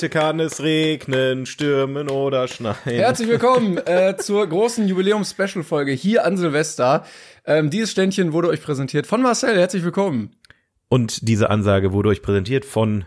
Heute kann es regnen, stürmen oder schneien. Herzlich willkommen äh, zur großen Jubiläums-Special-Folge hier an Silvester. Ähm, dieses Ständchen wurde euch präsentiert von Marcel. Herzlich willkommen. Und diese Ansage wurde euch präsentiert von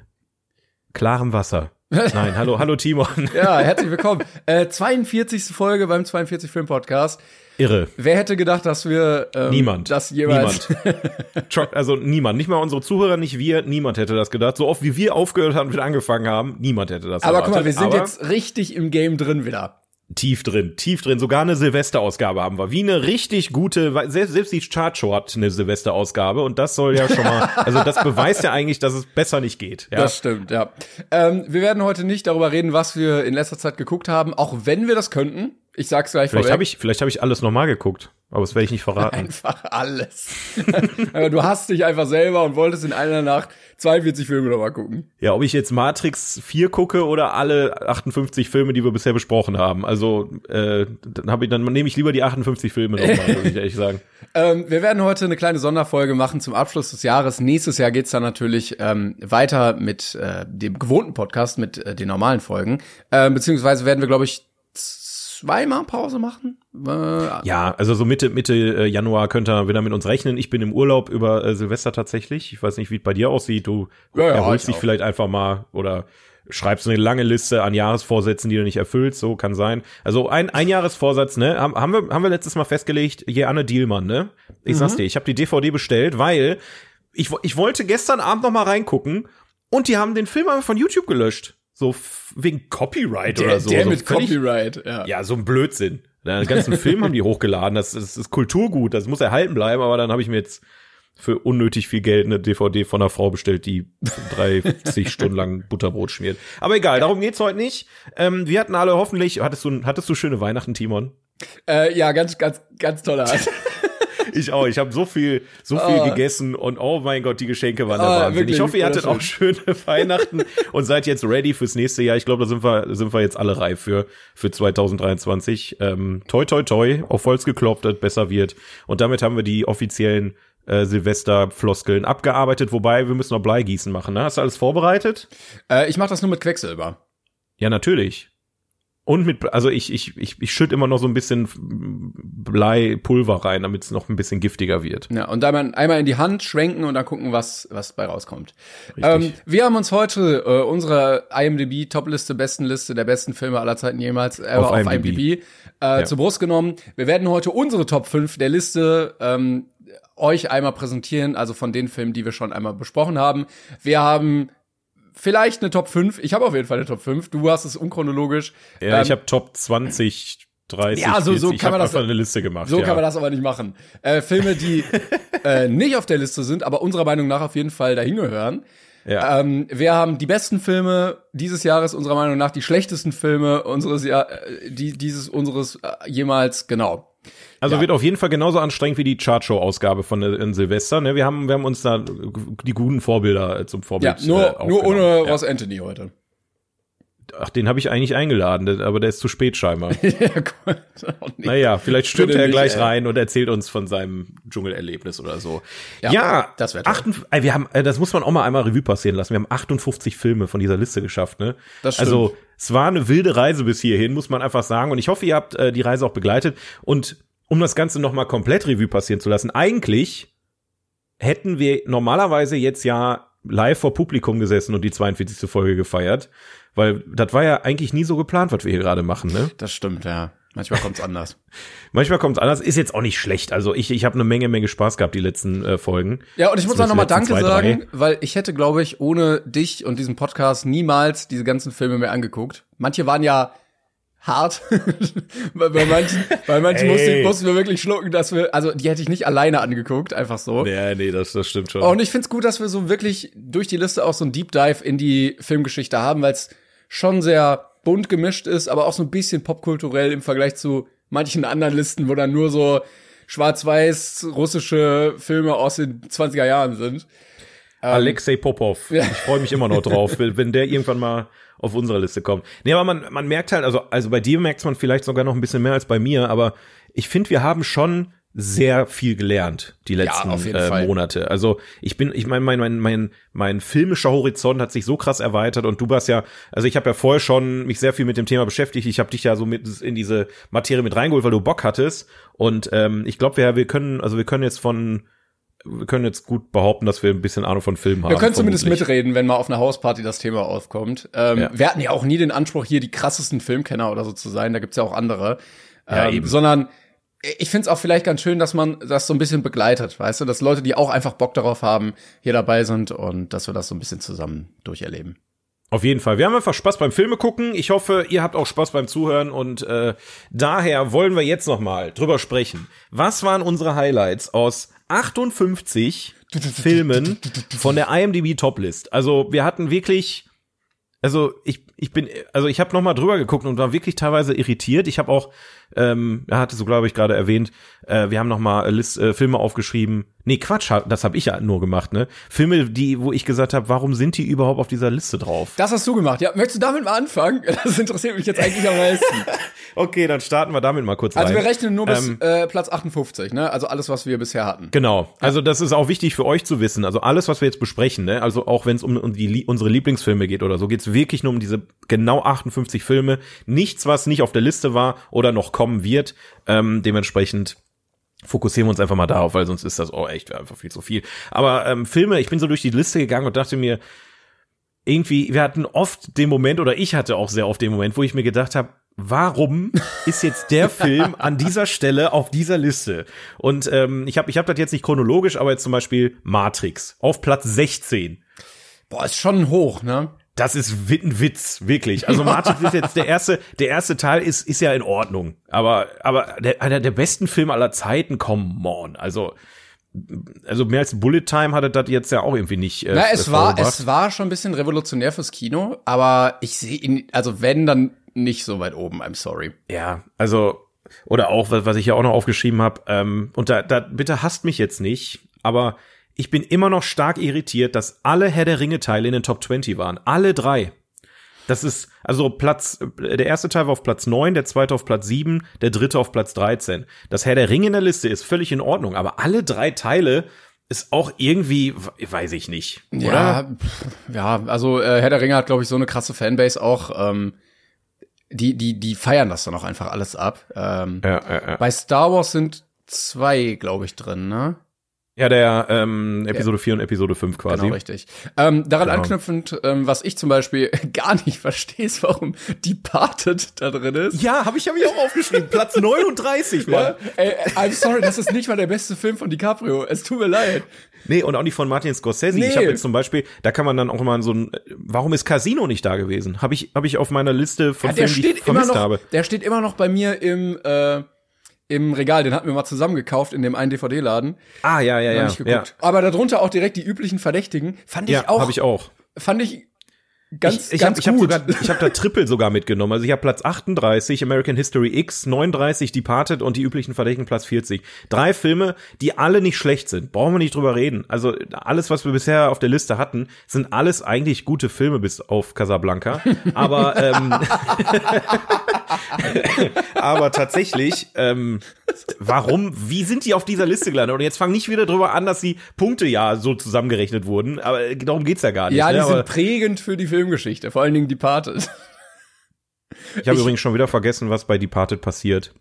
klarem Wasser. Nein, hallo, hallo Timon. Ja, herzlich willkommen. Äh, 42. Folge beim 42 Film Podcast. Irre. Wer hätte gedacht, dass wir ähm, Niemand. das jeweils Niemand. also niemand. Nicht mal unsere Zuhörer, nicht wir. Niemand hätte das gedacht. So oft wie wir aufgehört haben und wieder angefangen haben, niemand hätte das Aber erwartet. guck mal, wir sind Aber jetzt richtig im Game drin wieder. Tief drin, tief drin. Sogar eine Silvesterausgabe haben wir. Wie eine richtig gute, selbst, selbst die Chartshow hat eine Silvesterausgabe und das soll ja schon mal, also das beweist ja eigentlich, dass es besser nicht geht. Ja? Das stimmt, ja. Ähm, wir werden heute nicht darüber reden, was wir in letzter Zeit geguckt haben, auch wenn wir das könnten. Ich sag's gleich Vielleicht vorweg. habe ich, vielleicht habe ich alles nochmal geguckt, aber das werde ich nicht verraten. Einfach alles. Aber du hast dich einfach selber und wolltest in einer Nacht 42 Filme nochmal gucken. Ja, ob ich jetzt Matrix 4 gucke oder alle 58 Filme, die wir bisher besprochen haben. Also äh, dann habe ich, dann nehme ich lieber die 58 Filme nochmal, muss ich ehrlich sagen. Ähm, wir werden heute eine kleine Sonderfolge machen zum Abschluss des Jahres. Nächstes Jahr geht's dann natürlich ähm, weiter mit äh, dem gewohnten Podcast, mit äh, den normalen Folgen. Ähm, beziehungsweise werden wir, glaube ich, zweimal Pause machen. Äh, Ja, also so Mitte Mitte äh, Januar könnt ihr wieder mit uns rechnen. Ich bin im Urlaub über äh, Silvester tatsächlich. Ich weiß nicht, wie es bei dir aussieht. Du Ja, ja, erholst ich dich auch. vielleicht einfach mal oder schreibst eine lange Liste an Jahresvorsätzen, die du nicht erfüllst. So kann sein. Also ein ein Jahresvorsatz, ne? Haben, haben wir haben wir letztes Mal festgelegt. Jeanne Dielmann, ne? Ich Mhm. sag's dir, ich habe die DVD bestellt, weil ich ich wollte gestern Abend noch mal reingucken und die haben den Film einfach von YouTube gelöscht. So wegen Copyright der oder so. der so mit Copyright, ja. ja, so ein Blödsinn. Den ganzen Film haben die hochgeladen. Das, das ist Kulturgut, das muss erhalten bleiben, aber dann habe ich mir jetzt für unnötig viel Geld eine DVD von einer Frau bestellt, die 30 Stunden lang Butterbrot schmiert. Aber egal, darum geht's heute nicht. Ähm, wir hatten alle hoffentlich, hattest du, hattest du schöne Weihnachten, Timon? Äh, ja, ganz, ganz, ganz toller Art. Ich auch. Ich habe so viel, so viel Oh. gegessen und oh mein Gott, die Geschenke waren der Ah, Wahnsinn. wirklich ich hoffe, ihr hattet auch schöne Weihnachten und seid jetzt ready fürs nächste Jahr. Ich glaube, da sind wir, sind wir jetzt alle reif für, für 2023. Ähm, toi, toi, toi, auf Holz geklopft, dass es besser wird. Und damit haben wir die offiziellen äh, Silvester-Floskeln abgearbeitet, wobei wir müssen noch Bleigießen machen. Ne? Hast du alles vorbereitet? äh, ich mache das nur mit Quecksilber. Ja, natürlich. Und mit, also ich, ich, ich, ich schütte immer noch so ein bisschen Bleipulver rein, damit es noch ein bisschen giftiger wird. Ja, und dann mal einmal in die Hand schwenken und dann gucken, was, was bei rauskommt. Ähm, wir haben uns heute äh, unsere IMDb Topliste, besten Liste der besten Filme aller Zeiten jemals äh, Auf auf, IMDb. IMDb, äh, zur Brust genommen. Wir werden heute unsere Top 5 der Liste ähm, euch einmal präsentieren, also von den Filmen, die wir schon einmal besprochen haben. Wir haben vielleicht eine Top 5. Ich habe auf jeden Fall eine Top 5. Du hast es unchronologisch. Ja, Ähm, ich habe Top 20, 30, Ja, so- so 40. kann man das- eine Liste gemacht. So ja. kann man das aber nicht machen. Äh, Filme, die äh, nicht auf der Liste sind, aber unserer Meinung nach auf jeden Fall dahin gehören. Ja. Ähm, wir haben die besten Filme dieses Jahres unserer Meinung nach, die schlechtesten Filme unseres Jahr, äh, die, dieses unseres äh, jemals genau. Also ja. wird auf jeden Fall genauso anstrengend wie die Chartshow-Ausgabe von äh, in Silvester. Ne? Wir haben, wir haben uns da die guten Vorbilder äh, zum Ja, Vorbild. äh, nur nur aufgenommen. ohne ja. Ross Anthony heute. Ach, den habe ich eigentlich eingeladen, aber der ist zu spät scheinbar. ja, nicht. naja, vielleicht stürmt er gleich ey. rein und erzählt uns von seinem Dschungelerlebnis oder so. Ja, Ja, das wär toll. 58 äh, wir haben, äh, das muss man auch mal einmal Revue passieren lassen. Wir haben 58 Filme von dieser Liste geschafft, ne? Das stimmt. Also es war eine wilde Reise bis hierhin, muss man einfach sagen. Und ich hoffe, ihr habt äh, die Reise auch begleitet. Und um das Ganze noch mal komplett Revue passieren zu lassen, eigentlich hätten wir normalerweise jetzt ja live vor Publikum gesessen und die 42. Folge gefeiert, weil das war ja eigentlich nie so geplant, was wir hier gerade machen, ne? Das stimmt, ja. Manchmal kommt's anders. Manchmal kommt es anders, ist jetzt auch nicht schlecht. Also ich, ich habe eine Menge, Menge Spaß gehabt, die letzten äh, Folgen. Ja, und ich muss auch Zumindest nochmal Danke zwei, sagen, weil ich hätte, glaube ich, ohne dich und diesen Podcast niemals diese ganzen Filme mehr angeguckt. Manche waren ja hart. bei, bei manchen, bei manchen mussten, mussten wir wirklich schlucken, dass wir, also die hätte ich nicht alleine angeguckt, einfach so. Ja, nee, das, das stimmt schon. Und ich find's gut, dass wir so wirklich durch die Liste auch so ein Deep Dive in die Filmgeschichte haben, weil es schon sehr bunt gemischt ist, aber auch so ein bisschen popkulturell im Vergleich zu manchen anderen Listen, wo dann nur so schwarz-weiß russische Filme aus den 20er Jahren sind. Alexei Popov. Ja. Ich freue mich immer noch drauf, wenn wenn der irgendwann mal auf unsere Liste kommt. Nee, aber man, man merkt halt, also, also bei dir merkt man vielleicht sogar noch ein bisschen mehr als bei mir, aber ich finde, wir haben schon sehr viel gelernt die letzten jeden äh. Monate. Also ich bin, ich meine, mein, mein, mein, mein filmischer Horizont hat sich so krass erweitert und du warst ja, also ich habe ja vorher schon mich sehr viel mit dem Thema beschäftigt. Ich habe dich ja so mit in diese Materie mit reingeholt, weil du Bock hattest. Und ähm, ich glaube, wir, wir können, also wir können jetzt von wir können jetzt gut behaupten, dass wir ein bisschen Ahnung von Filmen haben. Wir können zumindest vermutlich. mitreden, wenn mal auf einer Hausparty das Thema aufkommt. Ähm, Ja. Wir hatten ja auch nie den Anspruch, hier die krassesten Filmkenner oder so zu sein. Da gibt's ja auch andere. Ja, ähm, eben. Sondern ich find's auch vielleicht ganz schön, dass man das so ein bisschen begleitet, weißt du, dass Leute, die auch einfach Bock darauf haben, hier dabei sind und dass wir das so ein bisschen zusammen durcherleben. Auf jeden Fall. Wir haben einfach Spaß beim Filme gucken. Ich hoffe, ihr habt auch Spaß beim Zuhören und äh, daher wollen wir jetzt noch mal drüber sprechen. Was waren unsere Highlights aus 58 Filmen von der IMDb Toplist? Also wir hatten wirklich, also ich ich bin, also ich habe noch mal drüber geguckt und war wirklich teilweise irritiert. Ich habe auch, ähm, er hatte so glaube ich gerade erwähnt, äh, wir haben noch mal List, äh, Filme aufgeschrieben. Nee, Quatsch, das habe ich ja nur gemacht, ne? Filme, die, wo ich gesagt habe, warum sind die überhaupt auf dieser Liste drauf? Das hast du gemacht. Ja, möchtest du damit mal anfangen? Das interessiert mich jetzt eigentlich am meisten. Okay, dann starten wir damit mal kurz Also rein. wir rechnen nur bis Ähm, äh, Platz 58, ne? Also alles, was wir bisher hatten. Genau. Also das ist auch wichtig für euch zu wissen. Also alles, was wir jetzt besprechen, ne? also auch wenn es um, um die, unsere Lieblingsfilme geht oder so, geht es wirklich nur um diese genau 58 Filme. Nichts, was nicht auf der Liste war oder noch kommen wird. Ähm, dementsprechend fokussieren wir uns einfach mal darauf, weil sonst ist das auch echt einfach viel zu viel. Aber ähm, Filme, ich bin so durch die Liste gegangen und dachte mir, irgendwie, wir hatten oft den Moment, oder ich hatte auch sehr oft den Moment, wo ich mir gedacht habe, warum ist jetzt der Film an dieser Stelle auf dieser Liste? Und ähm, ich habe ich hab das jetzt nicht chronologisch, aber jetzt zum Beispiel Matrix auf Platz 16. Boah, ist schon hoch, ne? Das ist ein Witz, wirklich. Also Matrix ist jetzt der erste, der erste Teil ist, ist ja in Ordnung. Aber, aber der, einer der besten Filme aller Zeiten, come on. Also, also mehr als Bullet Time hatte das jetzt ja auch irgendwie nicht. Äh, Na, es war, es war schon ein bisschen revolutionär fürs Kino, aber ich sehe ihn, also wenn, dann nicht so weit oben, I'm sorry. Ja, also, oder auch, was, was ich ja auch noch aufgeschrieben habe, ähm, und da, da, bitte hasst mich jetzt nicht, aber ich bin immer noch stark irritiert, dass alle Herr der Ringe-Teile in den Top 20 waren. Alle drei. Das ist, also Platz, der erste Teil war auf Platz 9, der zweite auf Platz 7, der dritte auf Platz 13. Das Herr der Ringe in der Liste ist völlig in Ordnung, aber alle drei Teile ist auch irgendwie, weiß ich nicht, oder? Ja, ja, also äh, Herr der Ringe hat, glaube ich, so eine krasse Fanbase auch. Ähm, die, die, die feiern das dann auch einfach alles ab. Ähm, Ja, ja, ja. Bei Star Wars sind zwei, glaube ich, drin, ne? Ja der ähm, Episode 4 und Episode 5 quasi. Genau, richtig. Ähm, daran Genau. anknüpfend, ähm, was ich zum Beispiel gar nicht verstehe, ist, warum Departed da drin ist. Ja, habe ich, hab ich auch aufgeschrieben. Platz 39, Mann. Ey, äh, I'm sorry, das ist nicht mal der beste Film von DiCaprio. Es tut mir leid. Nee, und auch nicht von Martin Scorsese. Nee. Ich habe jetzt zum Beispiel, da kann man dann auch mal so ein, warum ist Casino nicht da gewesen? Habe ich, hab ich auf meiner Liste von Ja, der Filmen, die ich steht immer vermisst noch, habe. der steht immer noch bei mir im äh, im Regal. Den hatten wir mal zusammen gekauft in dem einen DVD-Laden. Ah, ja, ja, ja. nicht ja, geguckt. Aber darunter auch direkt die üblichen Verdächtigen. Fand ich ja auch. habe ich auch. Fand ich ganz, ich ganz hab, ich hab gut. sogar, ich habe da Triple sogar mitgenommen. Also ich habe Platz 38 American History X, 39 Departed und die üblichen Verdächtigen Platz 40. Drei Filme, die alle nicht schlecht sind. Brauchen wir nicht drüber reden. Also alles, was wir bisher auf der Liste hatten, sind alles eigentlich gute Filme bis auf Casablanca. Aber ähm, aber tatsächlich, ähm, warum, wie sind die auf dieser Liste gelandet? Und jetzt fang nicht wieder drüber an, dass die Punkte ja so zusammengerechnet wurden. Aber darum geht's ja gar nicht. ja, ne? die Aber sind prägend für die Filmgeschichte. Vor allen Dingen Departed. ich habe übrigens schon wieder vergessen, was bei Departed passiert.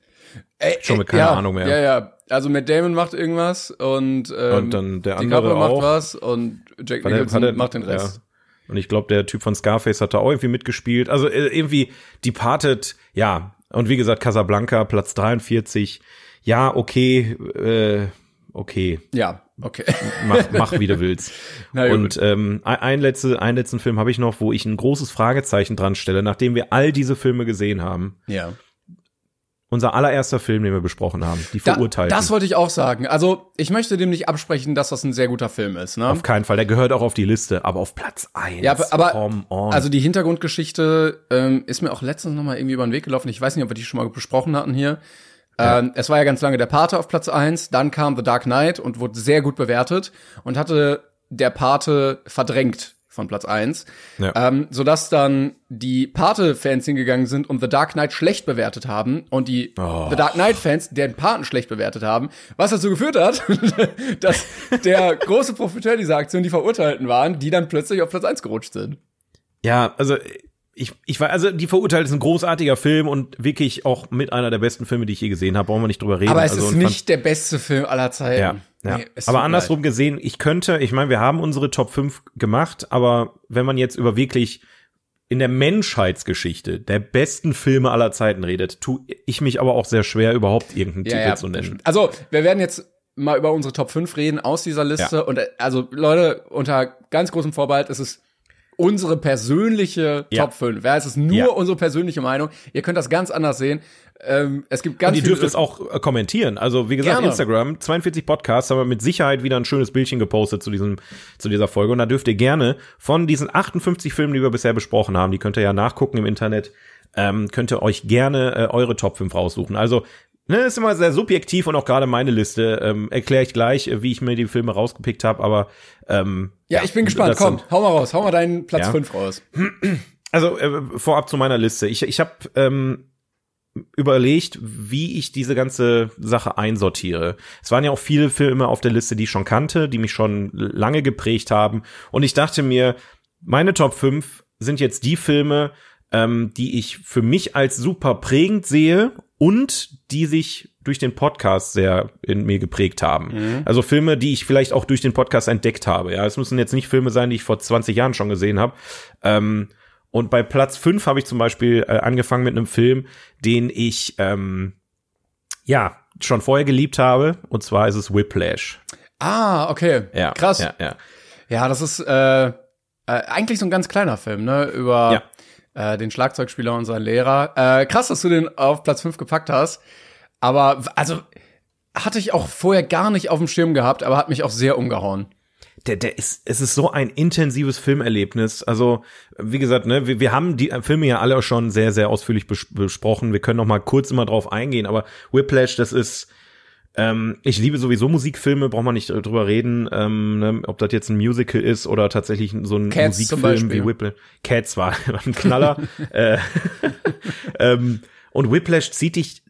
Ey, Schon mit ey, keiner ja, Ahnung mehr. Ja, ja. Also Matt Damon macht irgendwas und, ähm, Und dann der DiCaprio andere macht auch. was und Jack Nicholson der- macht den Rest. Ja. Und ich glaube, der Typ von Scarface hat da auch irgendwie mitgespielt. Also äh, irgendwie Departed, ja. Und wie gesagt, Casablanca, Platz 43. Ja, okay, äh, okay. Ja, okay. Mach, mach wie du willst. Und ähm, ein, ein letzte, einen letzten Film habe ich noch, wo ich ein großes Fragezeichen dran stelle, nachdem wir all diese Filme gesehen haben. ja. Unser allererster Film, den wir besprochen haben, die Da, Verurteilten. das wollte ich auch sagen. Also, ich möchte dem nicht absprechen, dass das ein sehr guter Film ist. Ne? auf keinen Fall, der gehört auch auf die Liste, aber auf Platz eins. Ja, aber-. Also die Hintergrundgeschichte ähm, ist mir auch letztens noch mal irgendwie über den Weg gelaufen. Ich weiß nicht, ob wir die schon mal besprochen hatten hier. Ähm, es war ja ganz lange der Pate auf Platz eins, dann kam The Dark Knight und wurde sehr gut bewertet und hatte der Pate verdrängt von Platz eins, Ja. ähm, sodass dann die Pate-Fans hingegangen sind und The Dark Knight schlecht bewertet haben und die Oh. The Dark Knight-Fans den Paten schlecht bewertet haben, was dazu geführt hat, dass der große Profiteur dieser Aktion die Verurteilten waren, die dann plötzlich auf Platz eins gerutscht sind. Ja, also ich, ich war, also die Verurteilt ist ein großartiger Film und wirklich auch mit einer der besten Filme, die ich je gesehen habe. Brauchen wir nicht drüber reden. Aber es also, ist nicht der beste Film aller Zeiten. Ja, ja. Nee, es aber andersrum gesehen, ich könnte, ich meine, wir haben unsere Top 5 gemacht, aber wenn man jetzt über wirklich in der Menschheitsgeschichte der besten Filme aller Zeiten redet, tue ich mich aber auch sehr schwer, überhaupt irgendeinen Ja, Titel ja, zu nennen. Also, wir werden jetzt mal über unsere Top 5 reden aus dieser Liste. Ja. Und äh, also, Leute, unter ganz großem Vorbehalt, es ist unsere persönliche Ja. Top 5. Ja, es ist nur Ja. unsere persönliche Meinung. Ihr könnt das ganz anders sehen. Ähm, es gibt ganz Und ihr dürft es auch äh, kommentieren. Also, wie gesagt, Gerne. Instagram, 42 Podcasts, haben wir mit Sicherheit wieder ein schönes Bildchen gepostet zu diesem, zu dieser Folge. Und da dürft ihr gerne von diesen 58 Filmen, die wir bisher besprochen haben, die könnt ihr ja nachgucken im Internet, ähm, könnt ihr euch gerne äh, eure Top 5 raussuchen. Also, ne, ist immer sehr subjektiv und auch gerade meine Liste, ähm, erkläre ich gleich, äh, wie ich mir die Filme rausgepickt habe, aber ähm, Ja, ich bin gespannt. Komm, sind- hau mal raus. Hau mal deinen Platz Ja. 5 raus. Also äh, vorab zu meiner Liste. Ich, ich habe ähm, überlegt, wie ich diese ganze Sache einsortiere. Es waren ja auch viele Filme auf der Liste, die ich schon kannte, die mich schon lange geprägt haben. Und ich dachte mir, meine Top 5 sind jetzt die Filme, ähm, die ich für mich als super prägend sehe und die sich durch den Podcast sehr in mir geprägt haben. Also Filme, die ich vielleicht auch durch den Podcast entdeckt habe. Ja, es müssen jetzt nicht Filme sein, die ich vor 20 Jahren schon gesehen habe. Ähm, und bei Platz 5 habe ich zum Beispiel äh, angefangen mit einem Film, den ich ähm, ja schon vorher geliebt habe. Und zwar ist es Whiplash. Ah, okay. Ja, Krass. Ja, ja. Ja, das ist äh, äh, eigentlich so ein ganz kleiner Film, ne? Über äh, den Schlagzeugspieler und seinen Lehrer. Äh, krass, dass du den auf Platz 5 gepackt hast. Aber, also, hatte ich auch vorher gar nicht auf dem Schirm gehabt, aber hat mich auch sehr umgehauen. der, der ist, es ist so ein intensives Filmerlebnis. Also, wie gesagt, ne, wir, wir haben die Filme ja alle schon sehr, sehr ausführlich bes besprochen. Wir können noch mal kurz immer drauf eingehen, aber Whiplash, das ist, ähm, ich liebe sowieso Musikfilme, braucht man nicht drüber reden, ähm, ne, ob das jetzt ein Musical ist oder tatsächlich so ein Cats Musikfilm wie Whiplash. Cats war ein Knaller. äh, ähm, und Whiplash zieht dich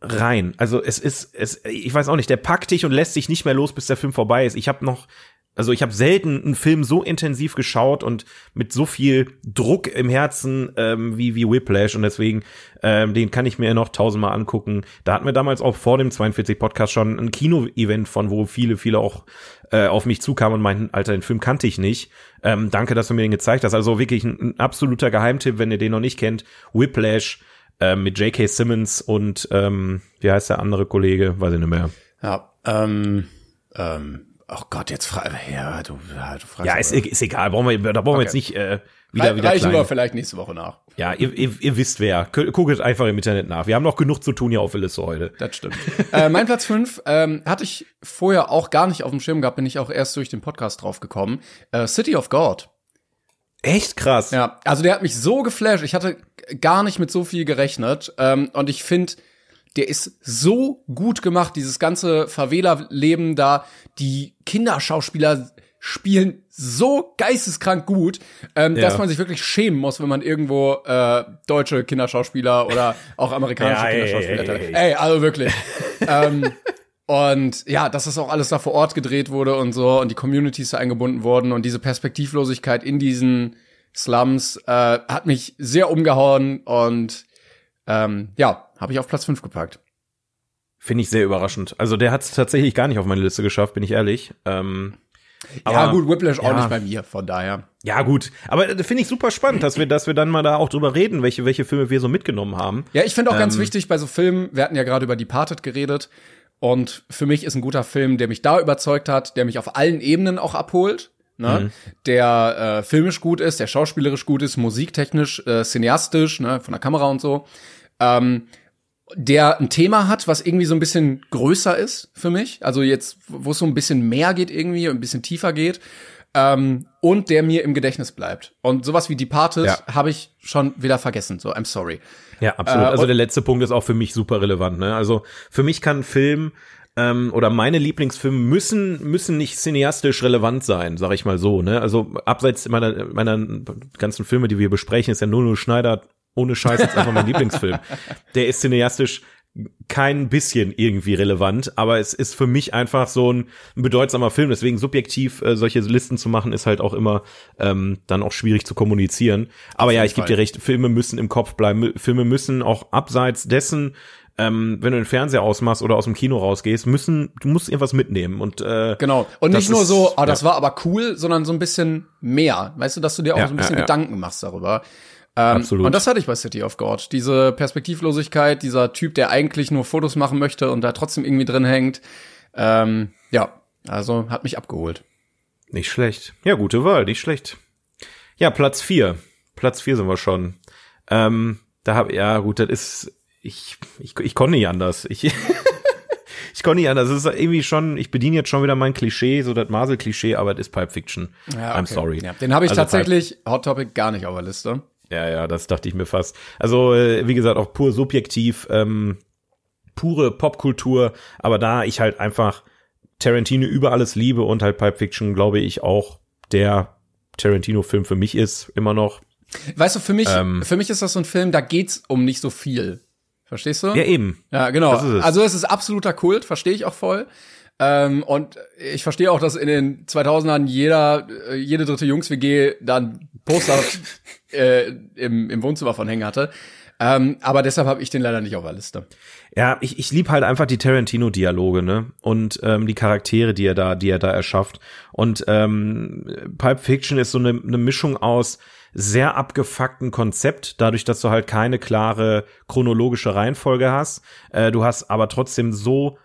rein. Also es ist, es, ich weiß auch nicht, der packt dich und lässt sich nicht mehr los, bis der Film vorbei ist. Ich habe noch, also ich habe selten einen Film so intensiv geschaut und mit so viel Druck im Herzen ähm, wie wie Whiplash und deswegen ähm, den kann ich mir noch tausendmal angucken. Da hatten wir damals auch vor dem 42 Podcast schon ein Kino-Event von, wo viele viele auch äh, auf mich zukamen und meinten, Alter, den Film kannte ich nicht. Ähm, danke, dass du mir den gezeigt hast. Also wirklich ein, ein absoluter Geheimtipp, wenn ihr den noch nicht kennt. Whiplash äh, mit J.K. Simmons und ähm, wie heißt der andere Kollege? Weiß ich nicht mehr. Ja, ähm, ähm, oh Gott, jetzt frag, ja, du, ja, du fragst. Ja, ist, ist egal, brauchen wir, da brauchen wir jetzt nicht äh, wieder, Re wieder reichen wir klein. vielleicht nächste Woche nach. Ja, ihr, ihr, ihr wisst wer. Gu- Guckt einfach im Internet nach. Wir haben noch genug zu tun hier auf Liste heute. Das stimmt. äh, mein Platz 5 ähm, hatte ich vorher auch gar nicht auf dem Schirm gehabt, bin ich auch erst durch den Podcast drauf gekommen. Äh, City of God. Echt krass. Ja, also der hat mich so geflasht. Ich hatte gar nicht mit so viel gerechnet. Ähm, und ich finde, der ist so gut gemacht, dieses ganze Favela-Leben da. Die Kinderschauspieler spielen so geisteskrank gut, ähm, Ja. dass man sich wirklich schämen muss, wenn man irgendwo äh, deutsche Kinderschauspieler oder auch amerikanische Ja, Kinderschauspieler ey, ey. Ey, also wirklich. ähm, und ja, dass das auch alles da vor Ort gedreht wurde und so und die Communities da eingebunden wurden und diese Perspektivlosigkeit in diesen Slums äh, hat mich sehr umgehauen und ähm, ja, habe ich auf Platz 5 gepackt. Finde ich sehr überraschend. Also der hat es tatsächlich gar nicht auf meine Liste geschafft, bin ich ehrlich. Ähm, ja, gut, Whiplash auch ja. nicht bei mir, von daher. Ja, gut. Aber äh, finde ich super spannend, dass wir, dass wir dann mal da auch drüber reden, welche, welche Filme wir so mitgenommen haben. Ja, ich finde auch ganz Ähm, wichtig bei so Filmen, wir hatten ja gerade über Departed geredet und für mich ist ein guter Film, der mich da überzeugt hat, der mich auf allen Ebenen auch abholt. Ne? Der äh, filmisch gut ist, der schauspielerisch gut ist, musiktechnisch, äh, cineastisch, ne, von der Kamera und so. Ähm, der ein Thema hat, was irgendwie so ein bisschen größer ist für mich. Also jetzt, wo es so ein bisschen mehr geht irgendwie, ein bisschen tiefer geht. Ähm, und der mir im Gedächtnis bleibt. Und sowas wie Departed Ja. habe ich schon wieder vergessen. So, I'm sorry. Ja, absolut. Äh, also der letzte Punkt ist auch für mich super relevant. Ne? Also für mich kann ein Film ähm, oder meine Lieblingsfilme müssen müssen nicht cineastisch relevant sein, sag ich mal so. Ne? Also abseits meiner meiner ganzen Filme, die wir besprechen, ist ja Nuno Schneider ohne Scheiß jetzt einfach mein Lieblingsfilm. Der ist cineastisch kein bisschen irgendwie relevant, aber es ist für mich einfach so ein, bedeutsamer Film. Deswegen subjektiv äh, solche Listen zu machen, ist halt auch immer ähm, dann auch schwierig zu kommunizieren. Aber ja, ich gebe dir recht, Filme müssen im Kopf bleiben. Filme müssen auch abseits dessen, ähm, wenn du den Fernseher ausmachst oder aus dem Kino rausgehst, müssen, du musst irgendwas mitnehmen. Und äh, genau. Und nicht nur ist, so, ah, das ja. war aber cool, sondern so ein bisschen mehr. Weißt du, dass du dir auch ja, so ein bisschen ja, Gedanken machst darüber. Ähm, Absolut. Und das hatte ich bei City of God. Diese Perspektivlosigkeit, dieser Typ, der eigentlich nur Fotos machen möchte und da trotzdem irgendwie drin hängt. Ähm, ja, also hat mich abgeholt. Nicht schlecht. Ja, gute Wahl, nicht schlecht. Ja, Platz vier. Platz vier sind wir schon. Ähm, da hab ja gut, das ist ich ich ich konnte nicht anders. Ich ich konnte nicht anders. Es ist irgendwie schon, ich bediene jetzt schon wieder mein Klischee, so das Marvel-Klischee, aber es ist Pipe Fiction. Ja, okay. I'm sorry. Ja, den habe ich also tatsächlich Pipe Hot Topic gar nicht auf der Liste. Ja, ja, das dachte ich mir fast. Also, äh, wie gesagt, auch pur subjektiv, ähm, pure Popkultur, aber da ich halt einfach Tarantino über alles liebe und halt Pipe Fiction, glaube ich, auch der Tarantino-Film für mich ist, immer noch. Weißt du, für mich, ähm, für mich ist das so ein Film, da geht's um nicht so viel. Verstehst du? Ja, eben. Ja, genau. Es. Also es ist absoluter Kult, verstehe ich auch voll. Ähm, und ich verstehe auch, dass in den 2000ern jeder, äh, jede dritte Jungs-WG dann Poster äh, im, im Wohnzimmer von hängen hatte. Ähm, aber deshalb habe ich den leider nicht auf der Liste. Ja, ich, ich lieb halt einfach die Tarantino-Dialoge, ne? Und ähm, die Charaktere, die er da, die er da erschafft. Und ähm, Pulp Fiction ist so eine, eine Mischung aus sehr abgefuckten Konzept, dadurch, dass du halt keine klare chronologische Reihenfolge hast. Äh, du hast aber trotzdem so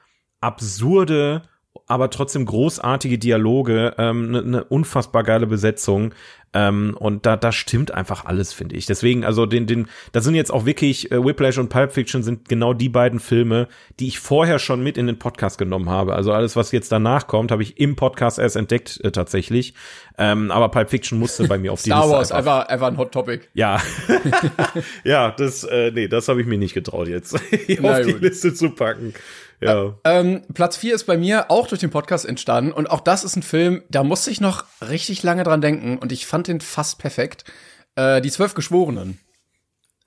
absurde aber trotzdem großartige Dialoge, ähm, ne eine unfassbar geile Besetzung. Ähm, und da, da stimmt einfach alles, finde ich. Deswegen, also den, den, da sind jetzt auch wirklich, äh, Whiplash und Pulp Fiction sind genau die beiden Filme, die ich vorher schon mit in den Podcast genommen habe. Also alles, was jetzt danach kommt, habe ich im Podcast erst entdeckt, äh, tatsächlich. Ähm, aber Pulp Fiction musste bei mir auf die Star Liste. Star Wars, einfach, einfach ein Hot Topic. Ja. ja, das, äh, nee, das habe ich mir nicht getraut jetzt, auf die Liste zu packen. Ja. Ähm, Platz 4 ist bei mir auch durch den Podcast entstanden und auch das ist ein Film, da musste ich noch richtig lange dran denken und ich fand den fast perfekt. Äh, die Zwölf Geschworenen.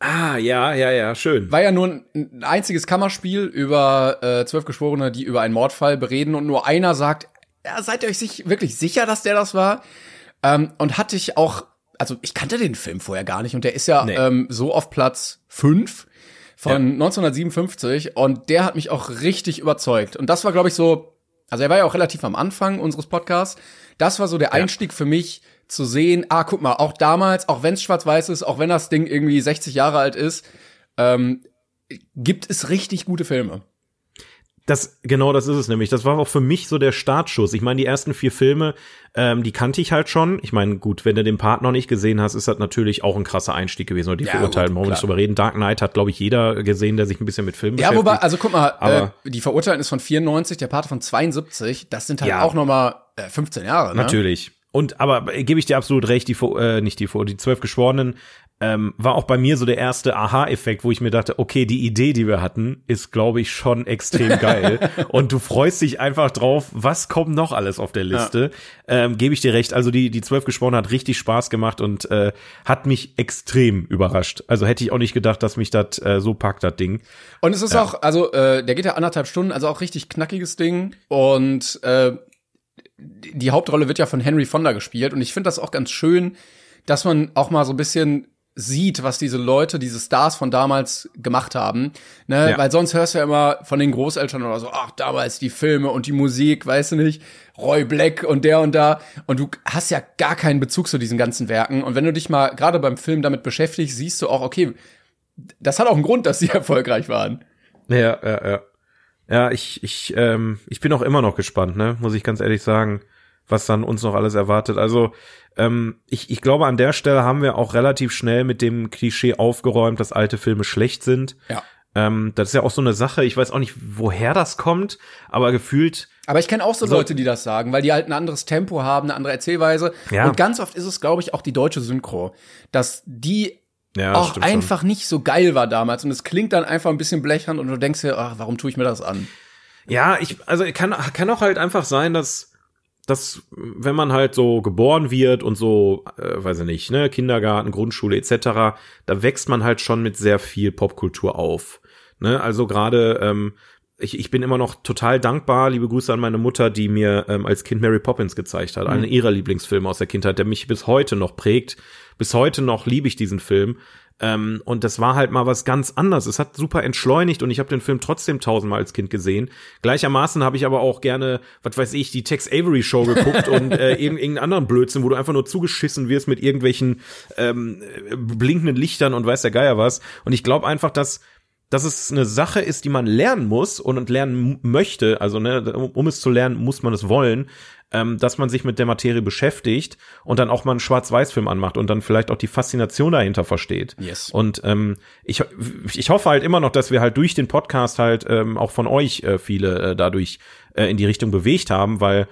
Ah, ja, ja, ja, schön. War ja nur ein einziges Kammerspiel über äh, zwölf Geschworene, die über einen Mordfall bereden und nur einer sagt, ja, seid ihr euch sich wirklich sicher, dass der das war? Ähm, und hatte ich auch, also ich kannte den Film vorher gar nicht und der ist ja nee. ähm, so auf Platz 5 von ja. 1957 und der hat mich auch richtig überzeugt. Und das war, glaube ich, so, also er war ja auch relativ am Anfang unseres Podcasts. Das war so der Einstieg für mich zu sehen, ah, guck mal, auch damals, auch wenn es schwarz-weiß ist, auch wenn das Ding irgendwie 60 Jahre alt ist, ähm, gibt es richtig gute Filme. Das, genau das ist es nämlich. Das war auch für mich so der Startschuss. Ich meine, die ersten vier Filme, ähm, die kannte ich halt schon. Ich meine, gut, wenn du den Part noch nicht gesehen hast, ist das natürlich auch ein krasser Einstieg gewesen. Oder die ja, Verurteilten, wollen wir nicht drüber reden. Dark Knight hat, glaube ich, jeder gesehen, der sich ein bisschen mit Filmen ja, beschäftigt. Ja, wobei, also guck mal, Aber, äh, die Verurteilten ist von 94, der Part von 72. Das sind halt ja, auch noch mal äh, 15 Jahre, ne? Natürlich. Und aber äh, gebe ich dir absolut recht, die äh, nicht die die zwölf Geschworenen ähm, war auch bei mir so der erste Aha-Effekt, wo ich mir dachte, okay, die Idee, die wir hatten, ist, glaube ich, schon extrem geil. und du freust dich einfach drauf, was kommt noch alles auf der Liste. Ja. Ähm, Gebe ich dir recht. Also die, die zwölf gesprochen hat richtig Spaß gemacht und äh, hat mich extrem überrascht. Also hätte ich auch nicht gedacht, dass mich das äh, so packt, das Ding. Und es ist ja. auch, also äh, der geht ja anderthalb Stunden, also auch richtig knackiges Ding. Und äh, die Hauptrolle wird ja von Henry Fonda gespielt. Und ich finde das auch ganz schön, dass man auch mal so ein bisschen sieht, was diese Leute, diese Stars von damals gemacht haben. Ne? Ja. Weil sonst hörst du ja immer von den Großeltern oder so, ach, damals die Filme und die Musik, weißt du nicht, Roy Black und der und da. Und du hast ja gar keinen Bezug zu diesen ganzen Werken. Und wenn du dich mal gerade beim Film damit beschäftigst, siehst du auch, okay, das hat auch einen Grund, dass sie erfolgreich waren. Ja, ja, ja. Ja, ich, ich, ähm, ich bin auch immer noch gespannt, ne? Muss ich ganz ehrlich sagen, was dann uns noch alles erwartet. Also, ähm, ich, ich glaube, an der Stelle haben wir auch relativ schnell mit dem Klischee aufgeräumt, dass alte Filme schlecht sind. Ja. Ähm, das ist ja auch so eine Sache, ich weiß auch nicht, woher das kommt, aber gefühlt. Aber ich kenne auch so, so Leute, die das sagen, weil die halt ein anderes Tempo haben, eine andere Erzählweise. Ja. Und ganz oft ist es, glaube ich, auch die deutsche Synchro, dass die ja, auch einfach schon. nicht so geil war damals. Und es klingt dann einfach ein bisschen blechern und du denkst dir, ach, warum tue ich mir das an? Ja, ich, also kann, kann auch halt einfach sein, dass, dass, wenn man halt so geboren wird und so, äh, weiß ich nicht, ne, Kindergarten, Grundschule etc., da wächst man halt schon mit sehr viel Popkultur auf. Ne? Also gerade, ähm, ich, ich bin immer noch total dankbar, liebe Grüße an meine Mutter, die mir ähm, als Kind Mary Poppins gezeigt hat, mhm. einen ihrer Lieblingsfilme aus der Kindheit, der mich bis heute noch prägt. Bis heute noch liebe ich diesen Film. Ähm, und das war halt mal was ganz anderes. Es hat super entschleunigt und ich habe den Film trotzdem tausendmal als Kind gesehen. Gleichermaßen habe ich aber auch gerne, was weiß ich, die Tex Avery Show geguckt und äh, irgendeinen anderen Blödsinn, wo du einfach nur zugeschissen wirst mit irgendwelchen ähm, blinkenden Lichtern und weiß der Geier was. Und ich glaube einfach, dass dass es eine Sache ist, die man lernen muss und lernen möchte, also ne, um es zu lernen, muss man es wollen, ähm, dass man sich mit der Materie beschäftigt und dann auch mal einen Schwarz-Weiß-Film anmacht und dann vielleicht auch die Faszination dahinter versteht. Yes. Und ähm, ich, ich hoffe halt immer noch, dass wir halt durch den Podcast halt ähm, auch von euch äh, viele äh, dadurch äh, in die Richtung bewegt haben, weil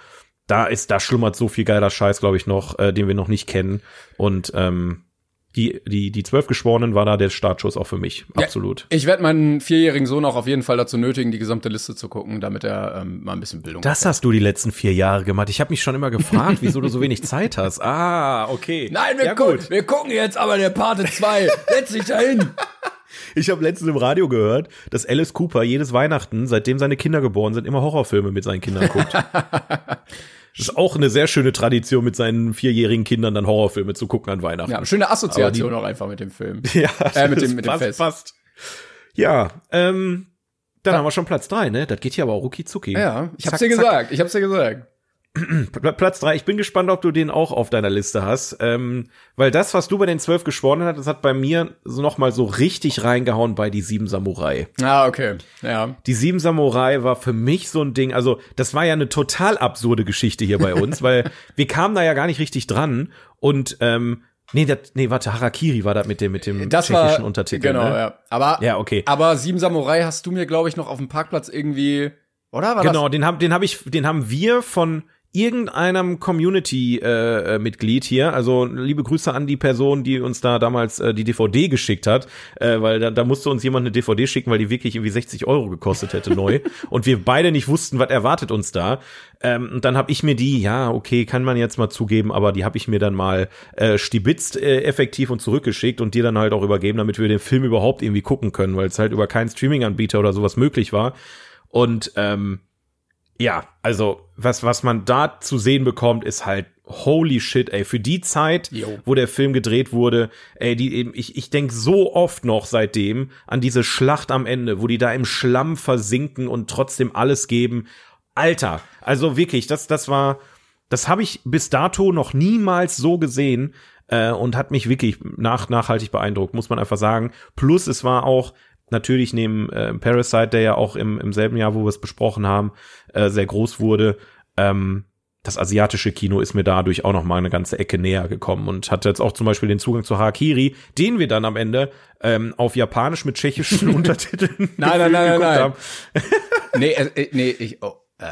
da ist, da schlummert so viel geiler Scheiß, glaube ich, noch, äh, den wir noch nicht kennen. Und ähm, die, die, die zwölf Geschworenen war da der Startschuss auch für mich. Absolut. Ja, ich werde meinen vierjährigen Sohn auch auf jeden Fall dazu nötigen, die gesamte Liste zu gucken, damit er ähm, mal ein bisschen Bildung Das hat. hast du die letzten vier Jahre gemacht. Ich habe mich schon immer gefragt, wieso du so wenig Zeit hast. Ah, okay. Nein, wir, ja, gu gut. wir gucken jetzt aber der Pate 2. Setz dich dahin. Ich habe letztens im Radio gehört, dass Alice Cooper jedes Weihnachten, seitdem seine Kinder geboren sind, immer Horrorfilme mit seinen Kindern guckt. Das ist auch eine sehr schöne Tradition, mit seinen vierjährigen Kindern dann Horrorfilme zu gucken an Weihnachten. Ja, schöne Assoziation auch einfach mit dem Film. Ja, äh, mit dem, mit dem Fest. Passt. Ja, ähm, dann da haben wir schon Platz drei, ne? Das geht ja aber auch rucki zucki. Ja, ich hab's dir gesagt, ich hab's dir gesagt. Platz drei. Ich bin gespannt, ob du den auch auf deiner Liste hast, ähm, weil das, was du bei den zwölf geschworen hast, das hat bei mir so noch mal so richtig reingehauen bei die sieben Samurai. Ah, okay, ja. Die sieben Samurai war für mich so ein Ding. Also das war ja eine total absurde Geschichte hier bei uns, weil wir kamen da ja gar nicht richtig dran und ähm, Nee, das, nee, warte, Harakiri war das mit dem mit dem das tschechischen war, Untertitel. Genau, ne? ja. Aber ja, okay. Aber Sieben Samurai hast du mir, glaube ich, noch auf dem Parkplatz irgendwie, oder? War genau, das? den haben den hab ich, den haben wir von irgendeinem Community-Mitglied äh, hier, also liebe Grüße an die Person, die uns da damals äh, die DVD geschickt hat, äh, weil da, da musste uns jemand eine DVD schicken, weil die wirklich irgendwie 60 Euro gekostet hätte neu und wir beide nicht wussten, was erwartet uns da. Ähm, und dann habe ich mir die, ja, okay, kann man jetzt mal zugeben, aber die habe ich mir dann mal äh, stibitzt äh, effektiv und zurückgeschickt und dir dann halt auch übergeben, damit wir den Film überhaupt irgendwie gucken können, weil es halt über keinen Streaming-Anbieter oder sowas möglich war. Und ähm, ja, also was, was man da zu sehen bekommt, ist halt holy shit, ey. Für die Zeit, jo. wo der Film gedreht wurde, ey, die eben, ich, ich denk so oft noch seitdem an diese Schlacht am Ende, wo die da im Schlamm versinken und trotzdem alles geben. Alter, also wirklich, das, das war, das habe ich bis dato noch niemals so gesehen äh, und hat mich wirklich nach, nachhaltig beeindruckt, muss man einfach sagen. Plus es war auch natürlich neben äh, Parasite, der ja auch im, im selben Jahr, wo wir es besprochen haben, äh, sehr groß wurde, ähm, das asiatische Kino ist mir dadurch auch noch mal eine ganze Ecke näher gekommen und hatte jetzt auch zum Beispiel den Zugang zu Harakiri, den wir dann am Ende ähm, auf Japanisch mit tschechischen Untertiteln nein, nein, nein, nein, nein. nee, äh, nee, ich, oh, äh,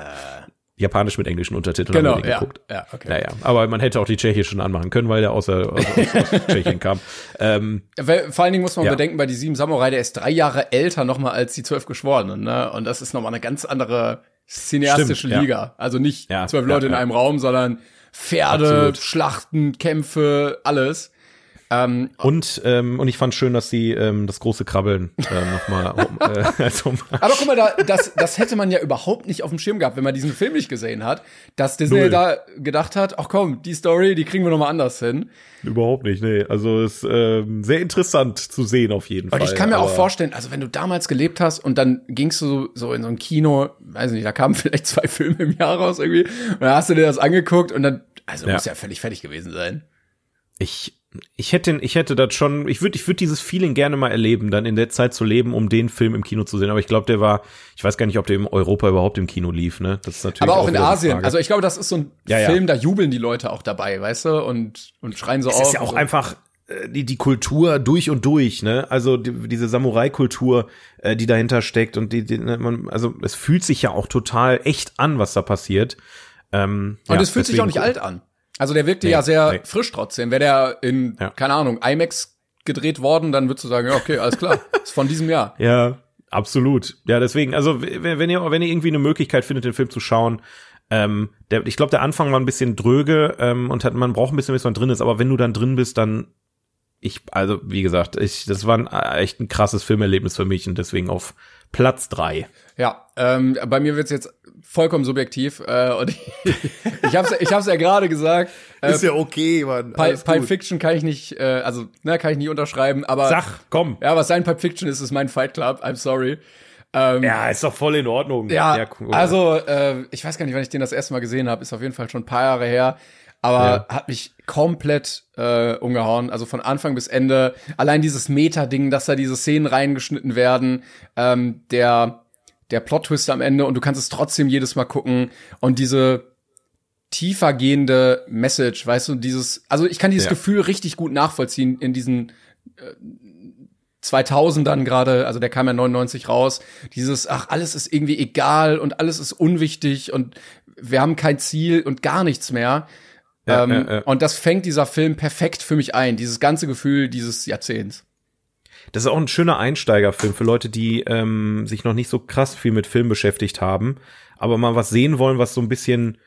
Japanisch mit englischen Untertiteln genau, haben wir ja, geguckt. Ja, okay. Naja, aber man hätte auch die tschechischen anmachen können, weil der außer, aus, aus, aus Tschechien kam. Ähm, Vor allen Dingen muss man ja. bedenken, bei die sieben Samurai, der ist drei Jahre älter nochmal als die zwölf Geschworenen, ne? Und das ist nochmal eine ganz andere cineastische Stimmt, Liga. Ja. Also nicht zwölf Leute in einem Raum, sondern Pferde, Absolut. Schlachten, Kämpfe, alles. Ähm, und ähm, und ich fand schön, dass sie ähm, das große Krabbeln äh, nochmal um, äh, als Aber guck mal, da, das, das hätte man ja überhaupt nicht auf dem Schirm gehabt, wenn man diesen Film nicht gesehen hat, dass Disney Null. da gedacht hat, ach komm, die Story, die kriegen wir nochmal anders hin. Überhaupt nicht, nee. Also ist ähm, sehr interessant zu sehen auf jeden Fall. Und ich kann mir auch vorstellen, also wenn du damals gelebt hast und dann gingst du so in so ein Kino, weiß nicht, da kamen vielleicht zwei Filme im Jahr raus irgendwie, und dann hast du dir das angeguckt und dann, also ja. muss ja völlig fertig gewesen sein. Ich ich hätte, ich hätte das schon, ich würde, ich würde dieses Feeling gerne mal erleben, dann in der Zeit zu leben, um den Film im Kino zu sehen. Aber ich glaube, der war, ich weiß gar nicht, ob der in Europa überhaupt im Kino lief, ne? Das ist natürlich. Aber auch, auch in Asien. Also ich glaube, das ist so ein ja, Film, ja. da jubeln die Leute auch dabei, weißt du, und, und schreien so es auf. Es ist ja auch so. einfach, äh, die, die Kultur durch und durch, ne? Also die, diese Samurai-Kultur, äh, die dahinter steckt und die, die ne, man, also es fühlt sich ja auch total echt an, was da passiert. Ähm, und ja, es fühlt sich auch nicht alt an. Also der wirkte nee, ja sehr nee. frisch trotzdem. Wäre der in, ja. keine Ahnung, IMAX gedreht worden, dann würdest du sagen, ja, okay, alles klar. ist von diesem Jahr. Ja. Absolut. Ja, deswegen, also wenn ihr, wenn ihr irgendwie eine Möglichkeit findet, den Film zu schauen, ähm, der, ich glaube, der Anfang war ein bisschen dröge ähm, und hat, man braucht ein bisschen, bis man drin ist, aber wenn du dann drin bist, dann ich, also wie gesagt, ich, das war ein, echt ein krasses Filmerlebnis für mich und deswegen auf Platz drei. Ja, ähm, bei mir wird's jetzt vollkommen subjektiv äh, und ich, ich habe ich hab's ja gerade gesagt. Äh, ist ja okay, Mann. Pulp, Pulp Fiction kann ich nicht, äh, also ne, kann ich nicht unterschreiben, aber Sag, komm. Ja, was sein Pulp Fiction ist, ist mein Fight Club. I'm sorry. Ähm, ja, ist doch voll in Ordnung. Ja, ja cool. also äh, ich weiß gar nicht, wann ich den das erste Mal gesehen habe. Ist auf jeden Fall schon ein paar Jahre her. Aber ja. hat mich komplett äh, umgehauen. Also von Anfang bis Ende. Allein dieses Meta-Ding, dass da diese Szenen reingeschnitten werden. Ähm, der der Plot-Twist am Ende und du kannst es trotzdem jedes Mal gucken. Und diese tiefer gehende Message, weißt du, dieses, also ich kann dieses ja. Gefühl richtig gut nachvollziehen in diesen äh, 2000ern gerade, also der kam ja 99 raus, dieses, ach, alles ist irgendwie egal und alles ist unwichtig und wir haben kein Ziel und gar nichts mehr. Ja, ähm, ja. Und das fängt dieser Film perfekt für mich ein, dieses ganze Gefühl dieses Jahrzehnts. Das ist auch ein schöner Einsteigerfilm für Leute, die ähm, sich noch nicht so krass viel mit Film beschäftigt haben, aber mal was sehen wollen, was so ein bisschen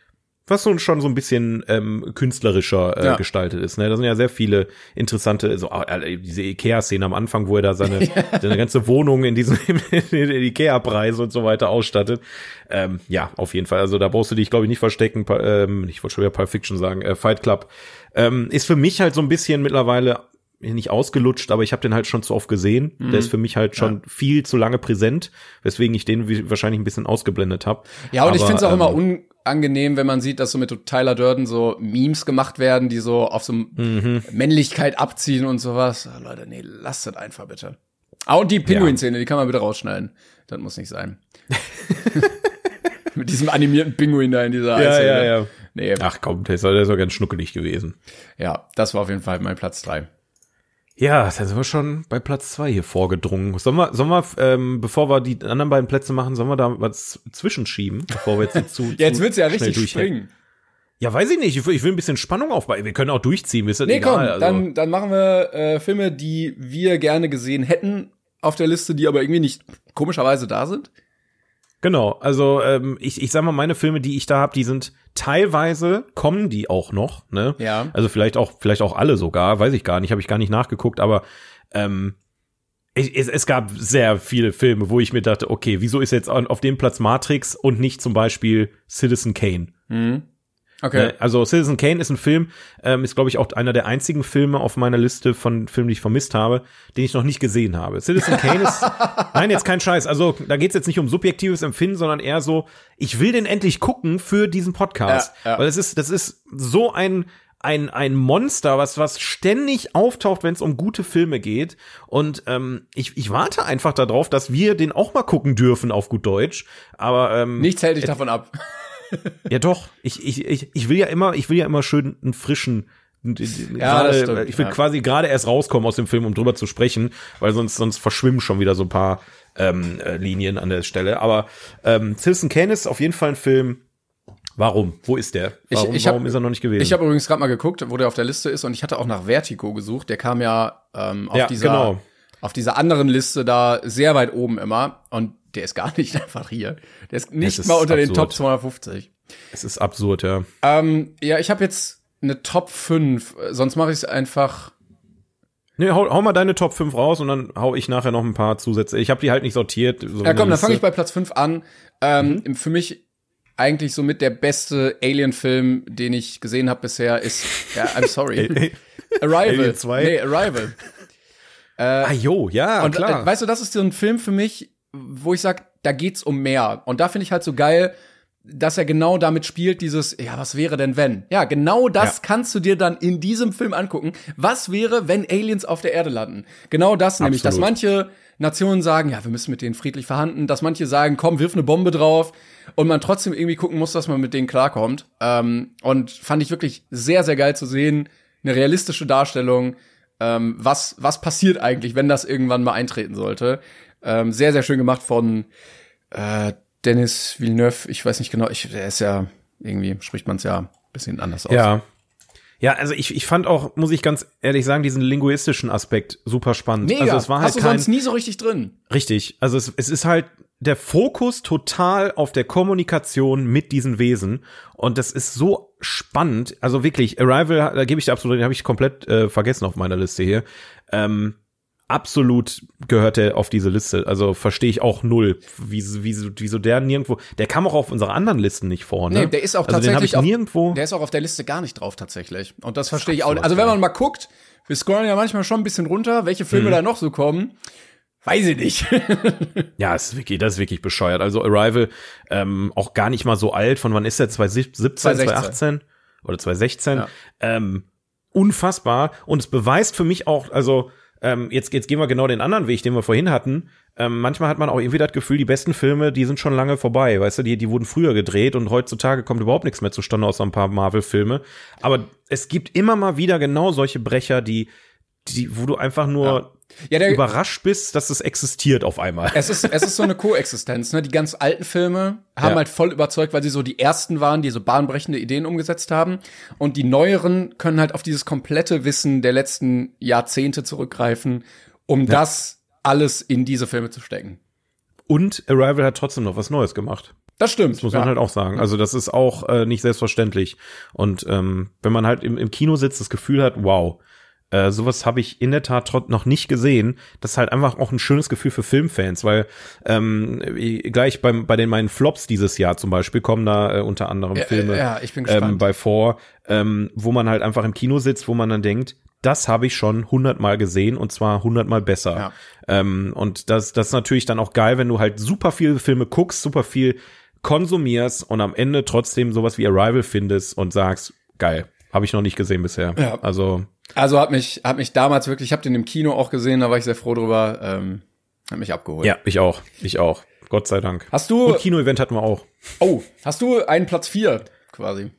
was so schon so ein bisschen ähm, künstlerischer äh, ja. gestaltet ist. Ne? Da sind ja sehr viele interessante, so äh, diese Ikea-Szene am Anfang, wo er da seine, seine ganze Wohnung in diesen Ikea-Preise und so weiter ausstattet. Ähm, ja, auf jeden Fall. Also da brauchst du dich, glaube ich, nicht verstecken. Ähm, ich wollte schon wieder Pulp Fiction sagen. Äh, Fight Club ähm, ist für mich halt so ein bisschen mittlerweile nicht ausgelutscht, aber ich habe den halt schon zu oft gesehen. Mhm. Der ist für mich halt schon ja. viel zu lange präsent, weswegen ich den wahrscheinlich ein bisschen ausgeblendet habe. Ja, und aber, ich finde es auch ähm, immer un angenehm, wenn man sieht, dass so mit Tyler Durden so Memes gemacht werden, die so auf so mhm. Männlichkeit abziehen und sowas. Oh, Leute, nee, lasst das einfach bitte. Ah, und die Pinguin-Szene, die kann man bitte rausschneiden. Das muss nicht sein. mit diesem animierten Pinguin da in dieser Ja, ja, ja. Nee. Ach komm, der ist, der ist doch ganz schnuckelig gewesen. Ja, das war auf jeden Fall mein Platz drei. Ja, da sind wir schon bei Platz zwei hier vorgedrungen. Sollen wir, sollen wir ähm, bevor wir die anderen beiden Plätze machen, sollen wir da was zwischenschieben, bevor wir jetzt zu, ja, jetzt wird's ja richtig springen. Ja, weiß ich nicht. Ich will, ich will ein bisschen Spannung aufbauen. Wir können auch durchziehen. Ist nee, egal, komm, also. dann, dann machen wir äh, Filme, die wir gerne gesehen hätten auf der Liste, die aber irgendwie nicht komischerweise da sind. Genau, also ähm, ich, ich sag mal, meine Filme, die ich da habe, die sind teilweise kommen die auch noch, ne? Ja. Also vielleicht auch, vielleicht auch alle sogar, weiß ich gar nicht, habe ich gar nicht nachgeguckt, aber ähm, ich, es, es gab sehr viele Filme, wo ich mir dachte, okay, wieso ist jetzt auf dem Platz Matrix und nicht zum Beispiel Citizen Kane? Mhm. Okay. Ne, also Citizen Kane ist ein Film, ähm, ist glaube ich auch einer der einzigen Filme auf meiner Liste von Filmen, die ich vermisst habe, den ich noch nicht gesehen habe. Citizen Kane ist, nein, jetzt kein Scheiß. Also da geht's jetzt nicht um subjektives Empfinden, sondern eher so, ich will den endlich gucken für diesen Podcast, ja, ja. weil das ist, das ist so ein ein, ein Monster, was, was ständig auftaucht, wenn es um gute Filme geht. Und ähm, ich, ich warte einfach darauf, dass wir den auch mal gucken dürfen auf gut Deutsch. Aber ähm, nichts hält dich davon ab ja doch, ich, ich, ich, ich will ja immer, ich will ja immer schön einen frischen ja, grade, ich will ja. quasi gerade erst rauskommen aus dem Film, um drüber zu sprechen, weil sonst sonst verschwimmen schon wieder so ein paar ähm, äh, Linien an der Stelle. Aber ähm, Citizen Kane ist auf jeden Fall ein Film. Warum? Wo ist der? Warum, ich, ich warum hab, ist er noch nicht gewesen? Ich habe übrigens gerade mal geguckt, wo der auf der Liste ist, und ich hatte auch nach Vertigo gesucht. Der kam ja ähm, auf ja, dieser genau. auf dieser anderen Liste da sehr weit oben immer. Und der ist gar nicht einfach hier. Der ist nicht ist mal unter absurd. den Top 250. Es ist absurd, ja. Ähm, ja, ich habe jetzt eine Top 5, sonst mache ich es einfach. Nee, hau, hau mal deine Top 5 raus und dann hau ich nachher noch ein paar Zusätze. Ich habe die halt nicht sortiert. So ja, komm, dann fange ich bei Platz 5 an. Ähm, mhm. Für mich eigentlich somit der beste Alien-Film, den ich gesehen habe bisher, ist, ja, I'm sorry. Arrival. Alien 2? Nee, Arrival. Äh, ah, jo, ja, und, klar. Äh, weißt du, das ist so ein Film für mich, wo ich sag, da geht's um mehr. Und da finde ich halt so geil, dass er genau damit spielt, dieses, ja, was wäre denn wenn? Ja, genau das ja. kannst du dir dann in diesem Film angucken. Was wäre, wenn Aliens auf der Erde landen? Genau das Absolut. nämlich, dass manche Nationen sagen, ja, wir müssen mit denen friedlich verhandeln, dass manche sagen, komm, wirf eine Bombe drauf und man trotzdem irgendwie gucken muss, dass man mit denen klarkommt. Ähm, und fand ich wirklich sehr, sehr geil zu sehen, eine realistische Darstellung, ähm, was, was passiert eigentlich, wenn das irgendwann mal eintreten sollte. Ähm, sehr, sehr schön gemacht von äh, Dennis Villeneuve, ich weiß nicht genau, ich, der ist ja, irgendwie spricht man es ja ein bisschen anders aus. Ja. Ja, also ich, ich fand auch, muss ich ganz ehrlich sagen, diesen linguistischen Aspekt super spannend. Mega. Also es war halt Hast du kein, sonst nie so richtig drin. Richtig. Also es, es ist halt der Fokus total auf der Kommunikation mit diesen Wesen. Und das ist so spannend. Also wirklich, Arrival, da gebe ich dir absolut, den habe ich komplett äh, vergessen auf meiner Liste hier. Ähm, absolut gehört er auf diese Liste. Also verstehe ich auch null, wieso, wieso, wieso der nirgendwo. Der kam auch auf unsere anderen Listen nicht vor. Ne? Nee, der ist auch also tatsächlich ich auf- nirgendwo. Der ist auch auf der Liste gar nicht drauf tatsächlich. Und das verstehe ich auch. Also wenn man mal guckt, wir scrollen ja manchmal schon ein bisschen runter, welche Filme Mhm. da noch so kommen. Weiß ich nicht. Ja, es ist wirklich, das ist wirklich bescheuert. Also Arrival, ähm, auch gar nicht mal so alt. Von wann ist der? 2017, 2018 oder 2016? Ja. Ähm, unfassbar. Und es beweist für mich auch, also ähm, jetzt, jetzt gehen wir genau den anderen Weg, den wir vorhin hatten. Ähm, manchmal hat man auch irgendwie das Gefühl, die besten Filme, die sind schon lange vorbei. Weißt du, die, die wurden früher gedreht und heutzutage kommt überhaupt nichts mehr zustande außer ein paar Marvel-Filme. Aber es gibt immer mal wieder genau solche Brecher, die, die, wo du einfach nur Ja, der, überrascht bist, dass es existiert auf einmal. es ist, es ist so eine Koexistenz, ne? Die ganz alten Filme haben Ja. halt voll überzeugt, weil sie so die ersten waren, die so bahnbrechende Ideen umgesetzt haben. Und die neueren können halt auf dieses komplette Wissen der letzten Jahrzehnte zurückgreifen, um das alles in diese Filme zu stecken. Und Arrival hat trotzdem noch was Neues gemacht. Das stimmt. Das muss man halt auch sagen. Also das ist auch äh, nicht selbstverständlich. Und ähm, wenn man halt im, im Kino sitzt, das Gefühl hat, wow, äh, sowas habe ich in der Tat noch nicht gesehen. Das ist halt einfach auch ein schönes Gefühl für Filmfans, weil ähm, gleich beim, bei den meinen Flops dieses Jahr zum Beispiel kommen da äh, unter anderem Ja, Filme ja, gespannt. ähm, bei vor, ähm, wo man halt einfach im Kino sitzt, wo man dann denkt, das habe ich schon hundertmal gesehen und zwar hundertmal besser. Ja. Ähm, und das, das ist natürlich dann auch geil, wenn du halt super viele Filme guckst, super viel konsumierst und am Ende trotzdem sowas wie Arrival findest und sagst, geil, habe ich noch nicht gesehen bisher. Ja. Also Also hat mich, hat mich damals wirklich, ich habe den im Kino auch gesehen, da war ich sehr froh drüber, ähm, hat mich abgeholt. ja, ich auch, ich auch. Gott sei Dank. Hast du, Und Kino-Event hatten wir auch. oh, hast du einen Platz vier quasi?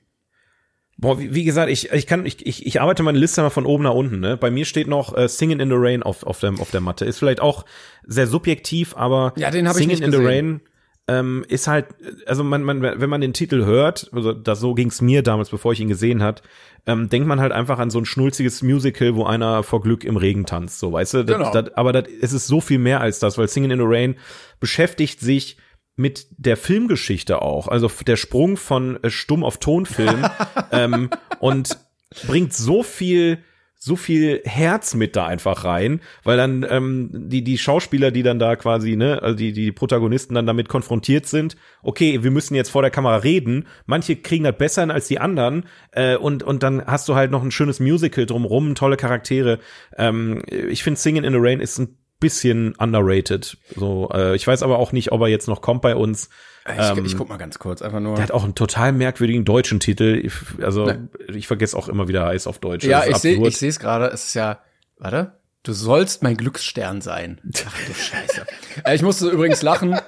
Boah, wie, wie gesagt, ich, ich kann, ich, ich, ich arbeite meine Liste mal von oben nach unten. Ne? Bei mir steht noch äh, Singing in the Rain auf, auf, der, auf der Matte. Ist vielleicht auch sehr subjektiv, aber Ja, den hab ich Singing nicht in the gesehen. Rain ähm, ist halt, also man, man, wenn man den Titel hört, also das, so ging's mir damals, bevor ich ihn gesehen hat, ähm, denkt man halt einfach an so ein schnulziges Musical, wo einer vor Glück im Regen tanzt, so weißt du. Das, Genau. das, aber das, es ist so viel mehr als das, weil Singing in the Rain beschäftigt sich mit der Filmgeschichte auch, also der Sprung von äh, Stumm auf Tonfilm ähm, und bringt so viel so viel Herz mit da einfach rein, weil dann ähm, die die Schauspieler, die dann da quasi ne, also die die Protagonisten dann damit konfrontiert sind. Okay, wir müssen jetzt vor der Kamera reden. Manche kriegen das besser als die anderen äh, und und dann hast du halt noch ein schönes Musical drumrum, tolle Charaktere. Ähm, ich finde Singing in the Rain ist ein bisschen underrated. So, äh, ich weiß aber auch nicht, ob er jetzt noch kommt bei uns. Ich, Ähm, ich guck mal ganz kurz, einfach nur. Der hat auch einen total merkwürdigen deutschen Titel. Ich, also Ne. ich vergesse auch immer wieder heiß auf Deutsch. ja, ich sehe ich sehe es gerade, es ist ja, warte, du sollst mein Glücksstern sein. Ach du Scheiße. äh, ich musste übrigens lachen.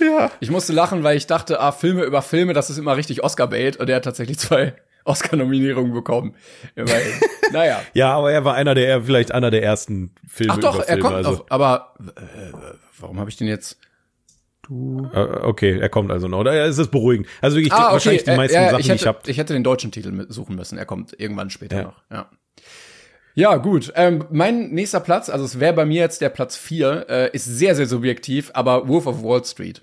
ja. Ich musste lachen, weil ich dachte, ah, Filme über Filme, das ist immer richtig Oscar-Bait und er hat tatsächlich zwei Oscar-Nominierungen bekommen. Immerhin. naja. Ja, aber er war einer der, vielleicht einer der ersten Filme. Ach doch, über er Filme, kommt also, noch, aber äh, warum habe ich den jetzt? Äh, okay, er kommt also noch. Oder es ist beruhigend. Also wirklich Ah, okay, wahrscheinlich die äh, meisten ja, Sachen, ich die ich hätte, hab. ich hätte den deutschen Titel suchen müssen. Er kommt irgendwann später Ja. noch. Ja. Ja, gut. Ähm, mein nächster Platz, also es wäre bei mir jetzt der Platz vier, äh, ist sehr, sehr subjektiv, aber Wolf of Wall Street.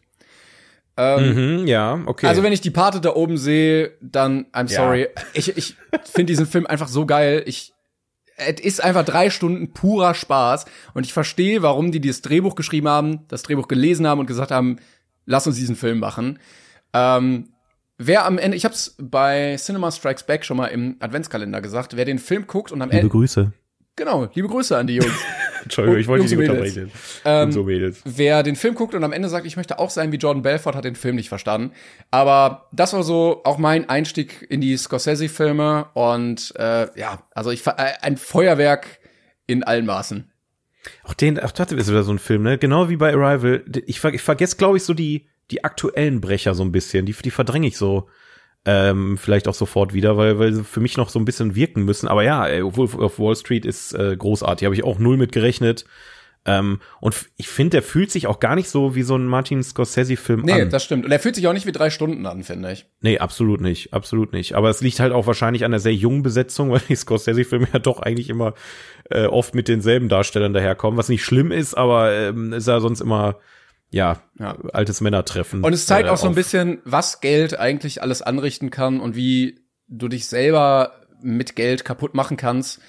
Mhm, ja, okay. Also wenn ich die Pate da oben sehe, dann I'm Ja. sorry. Ich, ich finde diesen Film einfach so geil. Ich es ist einfach drei Stunden purer Spaß und ich verstehe, warum die dieses Drehbuch geschrieben haben, das Drehbuch gelesen haben und gesagt haben, lass uns diesen Film machen. Ähm, wer am Ende, ich habe es bei Cinema Strikes Back schon mal im Adventskalender gesagt, wer den Film guckt und am Liebe Ende, Grüße. Genau, liebe Grüße an die Jungs. Entschuldigung, ich wollte dich nicht und unterbrechen. Ähm, und so Mädels. Wer den Film guckt und am Ende sagt, ich möchte auch sein wie Jordan Belfort, hat den Film nicht verstanden. Aber das war so auch mein Einstieg in die Scorsese-Filme und äh, ja, also ich äh, ein Feuerwerk in allen Maßen. Auch den, ach, das ist wieder so ein Film, ne? Genau wie bei Arrival. Ich, ver, ich vergesse, glaube ich, so die, die aktuellen Brecher so ein bisschen. Die, die verdränge ich so ähm, vielleicht auch sofort wieder, weil, weil sie für mich noch so ein bisschen wirken müssen. Aber ja, ey, Wolf of Wall Street ist äh, großartig. Habe ich auch null mit gerechnet. Ähm, und ich finde, der fühlt sich auch gar nicht so wie so ein Martin Scorsese-Film Nee, an. das stimmt. Und er fühlt sich auch nicht wie drei Stunden an, finde ich. Nee, absolut nicht, absolut nicht. Aber es liegt halt auch wahrscheinlich an der sehr jungen Besetzung, weil die Scorsese-Filme ja doch eigentlich immer äh, oft mit denselben Darstellern daherkommen, was nicht schlimm ist, aber ähm, ist ja sonst immer ja, Ja. altes Männertreffen. Und es zeigt äh, auch so ein bisschen, was Geld eigentlich alles anrichten kann und wie du dich selber mit Geld kaputt machen kannst.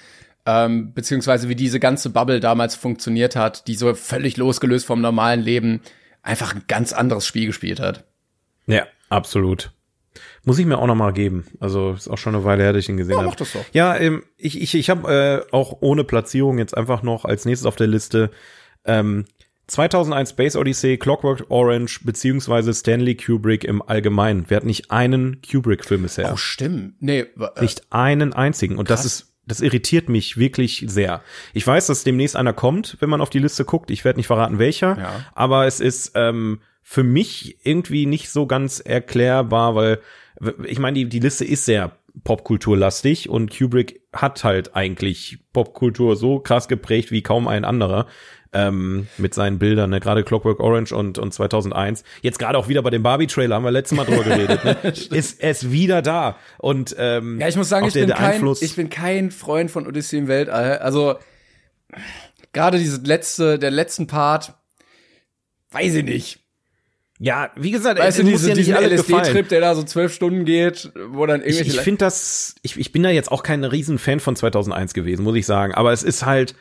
Ähm, beziehungsweise wie diese ganze Bubble damals funktioniert hat, die so völlig losgelöst vom normalen Leben einfach ein ganz anderes Spiel gespielt hat. Ja, absolut. Muss ich mir auch noch mal geben. Also ist auch schon eine Weile her, dass ich ihn gesehen Ja, habe. mach das doch. Ja, ähm, ich, ich, ich habe äh, auch ohne Platzierung jetzt einfach noch als nächstes auf der Liste ähm, 2001 Space Odyssey, Clockwork Orange beziehungsweise Stanley Kubrick im Allgemeinen. Wir hatten nicht einen Kubrick-Film bisher. Oh, stimmt. Nee, äh, Nicht einen einzigen. Und das Krass. ist, das irritiert mich wirklich sehr. Ich weiß, dass demnächst einer kommt, wenn man auf die Liste guckt. Ich werde nicht verraten, welcher. Ja. Aber es ist ähm, für mich irgendwie nicht so ganz erklärbar, weil ich meine, die, die Liste ist sehr popkulturlastig und Kubrick hat halt eigentlich Popkultur so krass geprägt wie kaum ein anderer ähm, mit seinen Bildern, ne? gerade Clockwork Orange und, und 2001. Jetzt gerade auch wieder bei dem Barbie-Trailer, haben wir letztes Mal drüber geredet, ne? ist es wieder da. Und ähm, Ja, ich muss sagen, ich der, bin, der kein, Einfluss, ich bin kein Freund von Odyssey im Weltall. Also, gerade diese letzte, der letzten Part, weiß ich nicht. ja, wie gesagt, Weißt es du, diese, ja nicht diesen. LSD-Trip, der da so zwölf Stunden geht, wo dann Ich, irgendwelche. ich finde das, ich, ich bin da jetzt auch kein Riesenfan von 2001 gewesen, muss ich sagen. Aber es ist halt,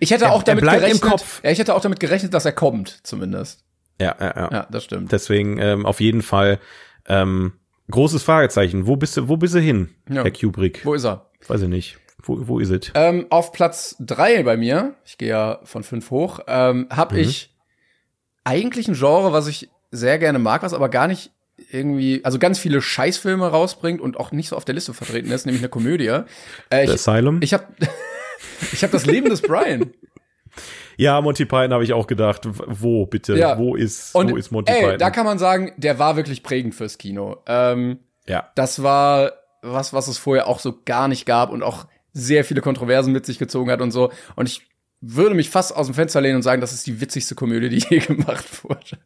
ich hätte er- auch damit gerechnet. Kopf. Ja, ich hätte auch damit gerechnet, dass er kommt, zumindest. ja, ja, ja. Ja, das stimmt. Deswegen ähm, auf jeden Fall ähm, großes Fragezeichen. Wo bist du, wo bist du hin, Ja. Herr Kubrick? Wo ist er? Weiß ich nicht. Wo, wo ist es? Ähm, auf Platz drei bei mir, ich gehe ja von fünf hoch, ähm, habe Mhm. ich eigentlich ein Genre, was ich sehr gerne mag, was aber gar nicht irgendwie, also ganz viele Scheißfilme rausbringt und auch nicht so auf der Liste vertreten ist, nämlich eine Komödie. Äh, ich Asylum? ich habe ich hab das Leben des Brian. ja, Monty Python habe ich auch gedacht. Wo bitte? Ja. Wo ist, Und wo ist Monty ey, Python? da kann man sagen, der war wirklich prägend fürs Kino. Ähm, ja. das war was, was es vorher auch so gar nicht gab und auch sehr viele Kontroversen mit sich gezogen hat und so. Und ich würde mich fast aus dem Fenster lehnen und sagen, das ist die witzigste Komödie, die je gemacht wurde.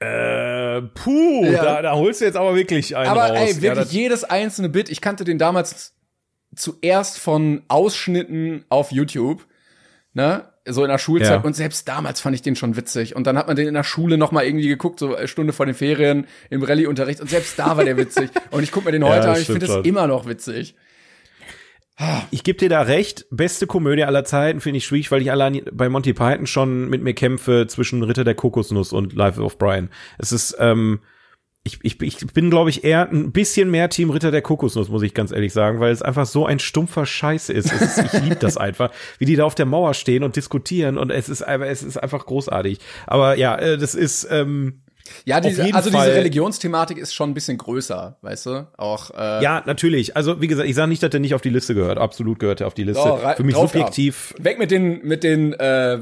Äh, puh, Ja. da, da holst du jetzt aber wirklich einen Aber raus. ey, ja, wirklich das, jedes einzelne Bit. Ich kannte den damals zuerst von Ausschnitten auf YouTube, ne? So in der Schulzeit. Ja. Und selbst damals fand ich den schon witzig. Und dann hat man den in der Schule noch mal irgendwie geguckt, so eine Stunde vor den Ferien im Rallye-Unterricht. Und selbst da war der witzig. Und ich guck mir den Ja, heute das an. Ich finde das immer noch witzig. ich gebe dir da recht. Beste Komödie aller Zeiten finde ich schwierig, weil ich allein bei Monty Python schon mit mir kämpfe zwischen Ritter der Kokosnuss und Life of Brian. Es ist, ähm, ich, ich, ich bin, glaube ich, eher ein bisschen mehr Team Ritter der Kokosnuss, muss ich ganz ehrlich sagen, weil es einfach so ein stumpfer Scheiß ist. Ist ich liebe das einfach, wie die da auf der Mauer stehen und diskutieren und es ist einfach, es ist einfach großartig. Aber ja, äh, das ist, ähm, Ja, diese, also Fall. diese Religionsthematik ist schon ein bisschen größer, weißt du? Auch, äh, ja, natürlich. Also, wie gesagt, ich sage nicht, dass der nicht auf die Liste gehört. Absolut gehört er auf die Liste. Oh, Für mich subjektiv Weg mit den, mit den, äh,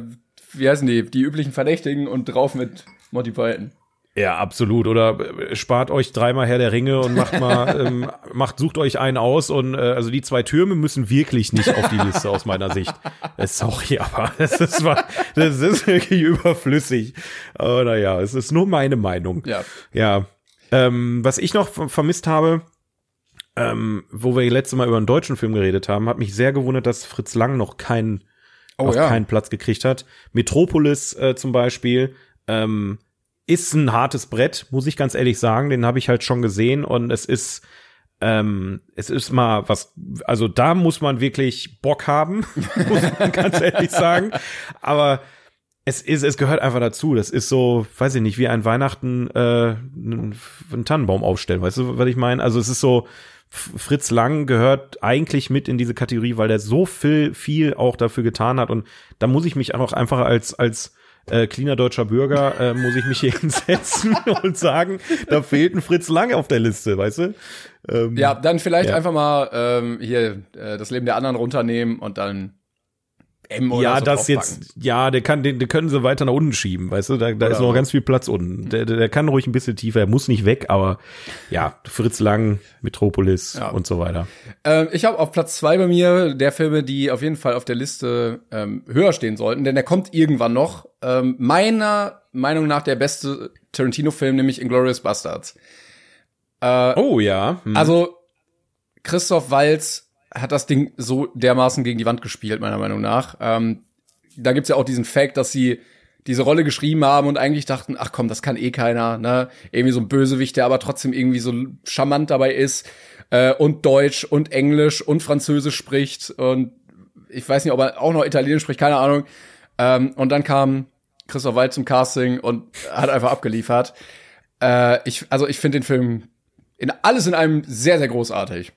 wie heißen die, die üblichen Verdächtigen und drauf mit Monty Python. Ja, absolut. Oder äh, spart euch dreimal Herr der Ringe und macht mal, ähm, macht, sucht euch einen aus und äh, also die zwei Türme müssen wirklich nicht auf die Liste aus meiner Sicht. Äh, Sorry, aber das ist, das ist wirklich überflüssig. Aber naja, es ist nur meine Meinung. Ja. Ja. Ähm, was ich noch ver- vermisst habe, ähm, wo wir letzte Mal über einen deutschen Film geredet haben, hat mich sehr gewundert, dass Fritz Lang noch keinen Oh auf ja. keinen Platz gekriegt hat. Metropolis äh, zum Beispiel ähm, ist ein hartes Brett, muss ich ganz ehrlich sagen. Den habe ich halt schon gesehen und es ist ähm, es ist mal was, also da muss man wirklich Bock haben, muss man ganz ehrlich sagen. Aber es ist, es gehört einfach dazu. Das ist so, weiß ich nicht, wie ein Weihnachten äh, einen, Tannenbaum aufstellen. Weißt du, was ich meine? Also es ist so, Fritz Lang gehört eigentlich mit in diese Kategorie, weil der so viel, viel auch dafür getan hat. Und da muss ich mich auch einfach als, als äh, cleaner deutscher Bürger, äh, muss ich mich hier hinsetzen und sagen, da fehlt ein Fritz Lang auf der Liste, weißt du? Ähm, Ja, dann vielleicht Ja. einfach mal ähm, hier äh, das Leben der anderen runternehmen und dann M oder Ja, so das jetzt, ja, der kann, den, den können sie weiter nach unten schieben, weißt du, da, da ist noch ganz viel Platz unten. Der, der, der kann ruhig ein bisschen tiefer, er muss nicht weg, aber ja, Fritz Lang, Metropolis Ja. und so weiter. Ähm, ich habe auf Platz zwei bei mir der Filme, die auf jeden Fall auf der Liste ähm, höher stehen sollten, denn der kommt irgendwann noch. Ähm, meiner Meinung nach der beste Tarantino-Film, nämlich Inglourious Bastards. Äh, Oh ja. Hm. Also Christoph Walz hat das Ding so dermaßen gegen die Wand gespielt, meiner Meinung nach. Ähm, da gibt's ja auch diesen Fact, dass sie diese Rolle geschrieben haben und eigentlich dachten, ach komm, das kann eh keiner, ne? Irgendwie so ein Bösewicht, der aber trotzdem irgendwie so charmant dabei ist äh, und Deutsch und Englisch und Französisch spricht und ich weiß nicht, ob er auch noch Italienisch spricht, keine Ahnung. Ähm, und dann kam Christoph Waltz zum Casting und hat einfach abgeliefert. Äh, ich, also ich finde den Film in alles in einem sehr, sehr großartig.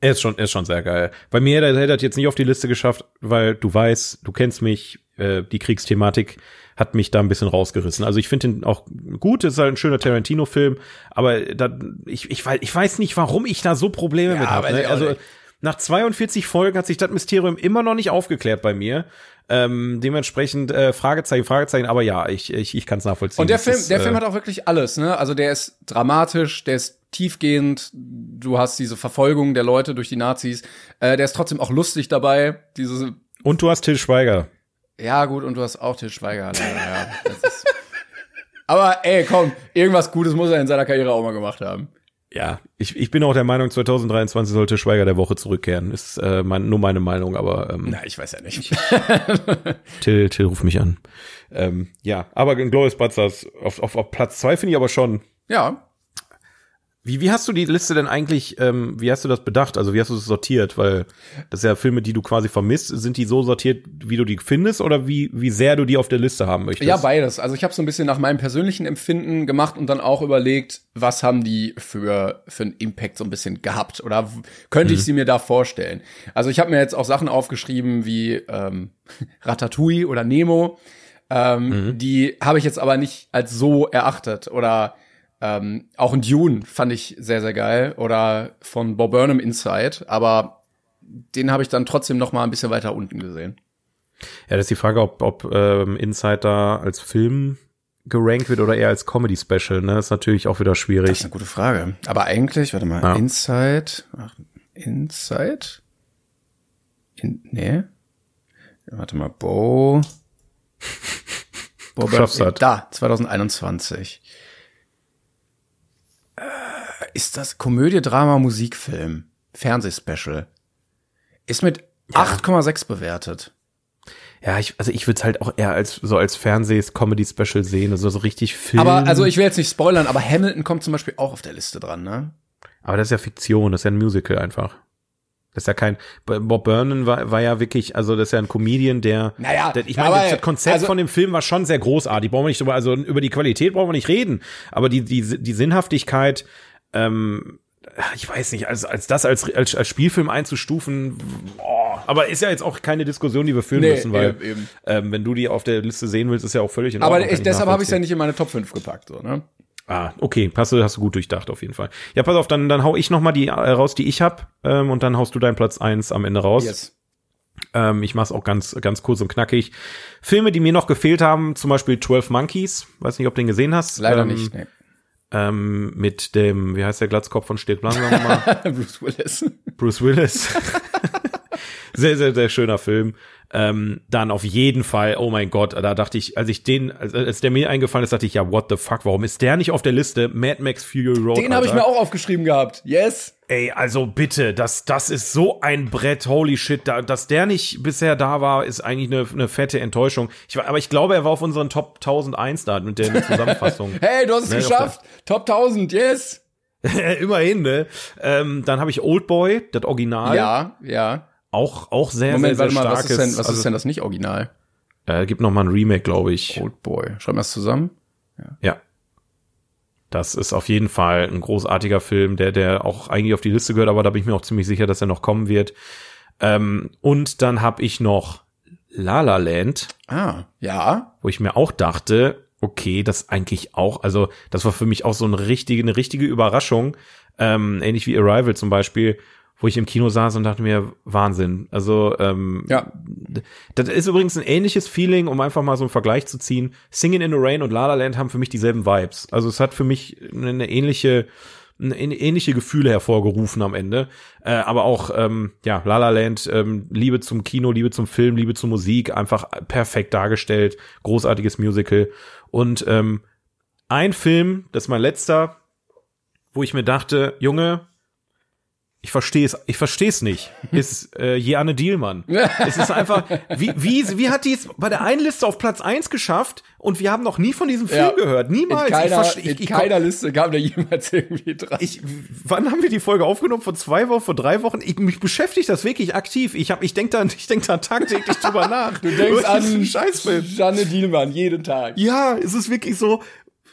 Er ist schon, er ist schon sehr geil. Bei mir hätte er das jetzt nicht auf die Liste geschafft, weil du weißt, du kennst mich, äh, die Kriegsthematik hat mich da ein bisschen rausgerissen. Also ich finde ihn auch gut, es ist halt ein schöner Tarantino-Film, aber da, ich, ich, weiß, ich weiß nicht, warum ich da so Probleme Ja, mit habe. Ne? Also nach 42 Folgen hat sich das Mysterium immer noch nicht aufgeklärt bei mir. Ähm, dementsprechend äh, Fragezeichen, Fragezeichen, aber ja, ich, ich, ich kann es nachvollziehen. Und der Das Film, ist, der äh, Film hat auch wirklich alles, ne? Also der ist dramatisch, der ist tiefgehend, du hast diese Verfolgung der Leute durch die Nazis, äh, der ist trotzdem auch lustig dabei, diese, Und du hast Till Schweiger. ja gut, und du hast auch Til Schweiger, leider, ja. Ist, aber ey, komm, irgendwas Gutes muss er in seiner Karriere auch mal gemacht haben. Ja, ich, ich bin auch der Meinung, 2023 sollte Schweiger der Woche zurückkehren. Ist äh, mein, nur meine Meinung, aber ähm, Na, ich weiß ja nicht. Till, Till ruf mich an. Ähm, ja, aber Glorious Bastards auf, auf, auf Platz zwei finde ich aber schon. ja, Wie, wie hast du die Liste denn eigentlich, ähm, wie hast du das bedacht? Also wie hast du es sortiert? Weil das sind ja Filme, die du quasi vermisst. Sind die so sortiert, wie du die findest oder wie, wie sehr du die auf der Liste haben möchtest? Ja, beides. Also ich habe so ein bisschen nach meinem persönlichen Empfinden gemacht und dann auch überlegt, was haben die für für einen Impact so ein bisschen gehabt oder könnte ich sie mir da vorstellen? Also ich habe mir jetzt auch Sachen aufgeschrieben wie ähm, Ratatouille oder Nemo. Ähm, Die habe ich jetzt aber nicht als so erachtet oder ähm, auch ein Dune fand ich sehr sehr geil oder von Bob Burnham Inside, aber den habe ich dann trotzdem noch mal ein bisschen weiter unten gesehen. Ja, das ist die Frage, ob, ob ähm, Inside da als Film gerankt wird oder eher als Comedy-Special, ne? Ist natürlich auch wieder Das schwierig. ist eine gute Frage. Aber eigentlich, warte mal, Ja. Inside, ach, Inside? In, nee. Warte mal, Bo. Bo Schaff's halt. Da, 2021. Ist das Komödie, Drama, Musikfilm? Fernsehspecial. Ist mit 8,6 bewertet. Ja, ich, also ich würde es halt auch eher als so als Fernsehs-Comedy-Special sehen, also so richtig Film. Aber, also ich will jetzt nicht spoilern, aber Hamilton kommt zum Beispiel auch auf der Liste dran, ne? Aber das ist ja Fiktion, das ist ja ein Musical einfach. Das ist ja kein. Bob Burnham war, war ja wirklich, also das ist ja ein Comedian, der. Naja, der, ich meine, aber- das, Konzept also- von dem Film war schon sehr großartig. Brauchen wir nicht drüber, also über die Qualität brauchen wir nicht reden. Aber die, die, die Sinnhaftigkeit, ähm, ich weiß nicht, als, als das als, als, als Spielfilm einzustufen, boah, aber ist ja jetzt auch keine Diskussion, die wir führen Nee, müssen, weil eben. Ähm, wenn du die auf der Liste sehen willst, ist ja auch völlig in Aber Ordnung. ich, kann deshalb habe ich es ja nicht in meine Top 5 gepackt, so, ne? Ah, okay, hast du, hast du gut durchdacht auf jeden Fall. Ja, pass auf, dann, dann hau ich noch mal die äh, raus, die ich hab, ähm, und dann haust du deinen Platz eins am Ende raus. Yes. Ähm, ich mach's auch ganz, ganz kurz und knackig. Filme, die mir noch gefehlt haben, zum Beispiel 12 Monkeys, weiß nicht, ob du den gesehen hast. Leider ähm, nicht, nee. Ähm, mit dem, wie heißt der Glatzkopf von Stirb langsam nochmal? Bruce Willis. Bruce Willis. sehr, sehr, sehr schöner Film. Ähm, dann auf jeden Fall, oh mein Gott, da dachte ich, als ich den, als, als der mir eingefallen ist, dachte ich, ja, what the fuck, warum ist der nicht auf der Liste? Mad Max Fury Road. Den habe ich mir auch aufgeschrieben gehabt. Yes. Ey, also bitte, das, das ist so ein Brett, holy shit, da, dass der nicht bisher da war, ist eigentlich eine, eine fette Enttäuschung. Ich, war- aber ich glaube, er war auf unseren Top 1001 da mit der Zusammenfassung. Hey, du hast es auf geschafft. Top 1000, yes. Immerhin, ne? Ähm, dann habe ich Oldboy, das Original. Ja, ja. Auch, auch sehr, Moment, sehr, sehr warte mal, was starkes. ist denn, was also, ist denn das nicht Original? Äh, gibt noch mal ein Remake, glaube ich. Old Boy. Schreiben wir es zusammen? Ja. Das ist auf jeden Fall ein großartiger Film, der, der auch eigentlich auf die Liste gehört, aber da bin ich mir auch ziemlich sicher, dass er noch kommen wird. Ähm, und dann habe ich noch La La Land, Ah, ja. wo ich mir auch dachte, okay, das eigentlich auch, also das war für mich auch so eine richtige, eine richtige Überraschung, ähm, ähnlich wie Arrival zum Beispiel, wo ich im Kino saß und dachte mir, Wahnsinn. Also, ähm, Ja. das ist übrigens ein ähnliches Feeling, um einfach mal so einen Vergleich zu ziehen. Singing in the Rain und La La Land haben für mich dieselben Vibes. Also es hat für mich eine ähnliche, eine ähnliche Gefühle hervorgerufen am Ende. Äh, aber auch, ähm, ja, La La Land, ähm, Liebe zum Kino, Liebe zum Film, Liebe zur Musik, einfach perfekt dargestellt, großartiges Musical. Und ähm, ein Film, das ist mein letzter, wo ich mir dachte, Junge, ich verstehe es, ich verstehe es nicht, ist äh, Jeanne Dielmann. es ist einfach, wie, wie, wie hat die es bei der einen Liste auf Platz eins geschafft und wir haben noch nie von diesem Film Ja. gehört. Niemals. In keiner, ich in ich, ich, keiner Liste kam der jemals irgendwie dran. ich, wann haben wir die Folge aufgenommen? Vor zwei Wochen, vor drei Wochen? Ich, mich beschäftigt das wirklich aktiv. Ich hab, ich denk da, ich denk da tagtäglich drüber nach. Du denkst an Scheißfilm. Janne Dielmann jeden Tag. Ja, es ist wirklich so.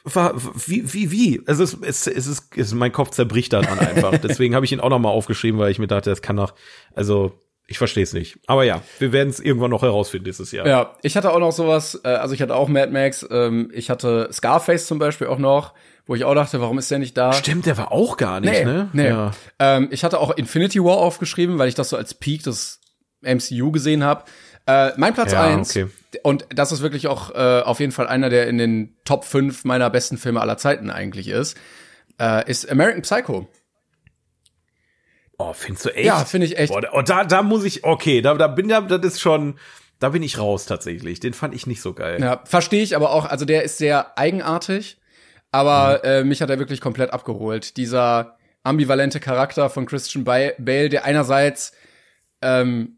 Wa- Wie, wie, wie? Also es, es, es ist, es, mein Kopf zerbricht daran einfach. Deswegen habe ich ihn auch noch mal aufgeschrieben, weil ich mir dachte, das kann doch, also ich verstehe es nicht. Aber ja, wir werden es irgendwann noch herausfinden dieses Jahr. Ja, ich hatte auch noch sowas, äh, also ich hatte auch Mad Max, ähm, ich hatte Scarface zum Beispiel auch noch, wo ich auch dachte, warum ist der nicht da? Stimmt, der war auch gar nicht, Nee, ne? nee. Ja. Ähm, ich hatte auch Infinity War aufgeschrieben, weil ich das so als Peak des MCU gesehen habe. Äh, mein Platz Ja, eins okay. und das ist wirklich auch äh, auf jeden Fall einer, der in den Top 5 meiner besten Filme aller Zeiten eigentlich ist, äh, ist American Psycho. Oh, findest du echt? Ja, finde ich echt. Boah, da, oh, da, da muss ich, okay, da, da bin ja, das ist schon, da bin ich raus tatsächlich. Den fand ich nicht so geil. Ja, verstehe ich aber auch. Also der ist sehr eigenartig, aber äh, mich hat er wirklich komplett abgeholt. Dieser ambivalente Charakter von Christian Ba- Bale, der einerseits ähm,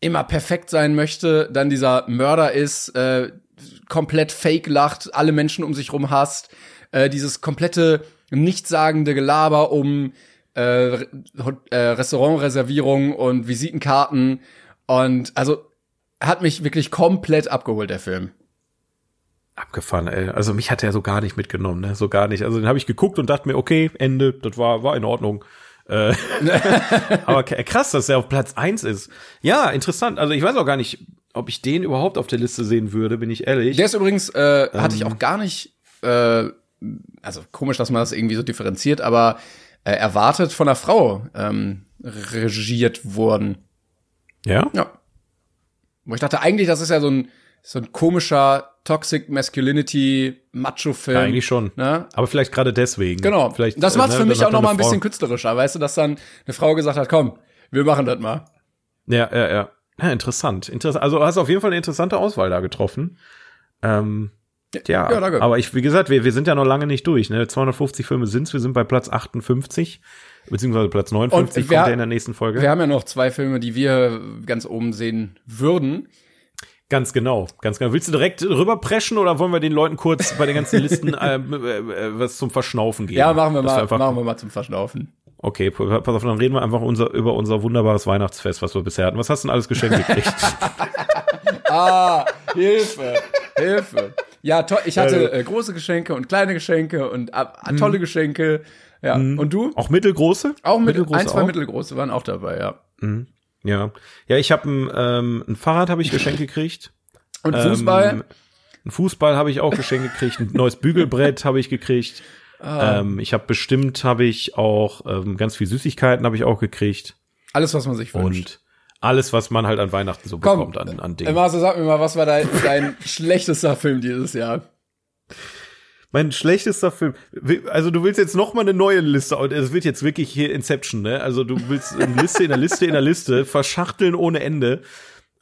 immer perfekt sein möchte, dann dieser Mörder ist, äh, komplett fake lacht, alle Menschen um sich rum hasst, äh, dieses komplette nichtssagende Gelaber um äh, äh, Restaurantreservierungen und Visitenkarten und also hat mich wirklich komplett abgeholt, der Film. Abgefahren, ey. Also mich hat er so gar nicht mitgenommen, ne? So gar nicht. Also den habe ich geguckt und dachte mir, okay, Ende, das war, war in Ordnung. Äh, aber krass, dass er auf Platz eins ist. Ja, interessant. Also ich weiß auch gar nicht, ob ich den überhaupt auf der Liste sehen würde, bin ich ehrlich. Der ist übrigens, äh, hatte ich auch gar nicht, äh, also komisch, dass man das irgendwie so differenziert, aber äh, erwartet von einer Frau ähm, regiert worden. ja? Ja. Wo ich dachte, eigentlich, das ist ja so ein, so ein komischer Toxic Masculinity Macho-Film. ja, eigentlich schon. Ne? Aber vielleicht gerade deswegen. Genau. Vielleicht, das äh, macht's ne, für mich auch noch mal ein bisschen Frau- künstlerischer, weißt du, dass dann eine Frau gesagt hat, komm, wir machen das mal. Ja, ja, ja. Ja, interessant. Interessant. Also du hast auf jeden Fall eine interessante Auswahl da getroffen. Ähm, ja, ja, aber ich, wie gesagt, wir, wir sind ja noch lange nicht durch. Ne? 250 Filme sind's. Wir sind bei Platz 58, beziehungsweise Platz 59 Und wer- kommt der in der nächsten Folge. Wir haben ja noch zwei Filme, die wir ganz oben sehen würden. Ganz genau, ganz genau. Willst du direkt rüberpreschen oder wollen wir den Leuten kurz bei den ganzen Listen äh, äh, was zum Verschnaufen geben? Ja, machen wir mal, einfach, machen wir mal zum Verschnaufen. Okay, pass auf, dann reden wir einfach unser, über unser wunderbares Weihnachtsfest, was wir bisher hatten. Was hast du denn alles geschenkt gekriegt? Ah, Hilfe, Hilfe. Ja, to ich hatte äh, große Geschenke und kleine Geschenke und äh, tolle Geschenke. Ja, und du? auch mittelgroße? Auch mit, Mittelgroße ein, zwei auch? mittelgroße waren auch dabei, ja. Ja, ja, ich habe ein, ähm, ein Fahrrad habe ich geschenkt gekriegt. Und Fußball? Ähm, ein Fußball habe ich auch geschenkt gekriegt. Ein neues Bügelbrett habe ich gekriegt. Ah. Ähm, ich habe bestimmt habe ich auch ähm, ganz viel Süßigkeiten habe ich auch gekriegt alles, was man sich wünscht. und alles, was man halt an Weihnachten so Komm, bekommt an, an Dingen. Marcel, sag mir mal, was war dein, dein schlechtester Film dieses Jahr? Mein schlechtester Film. Also du willst jetzt noch mal eine neue Liste. Es wird jetzt wirklich hier Inception, ne? Also du willst eine Liste in der Liste in der Liste verschachteln ohne Ende.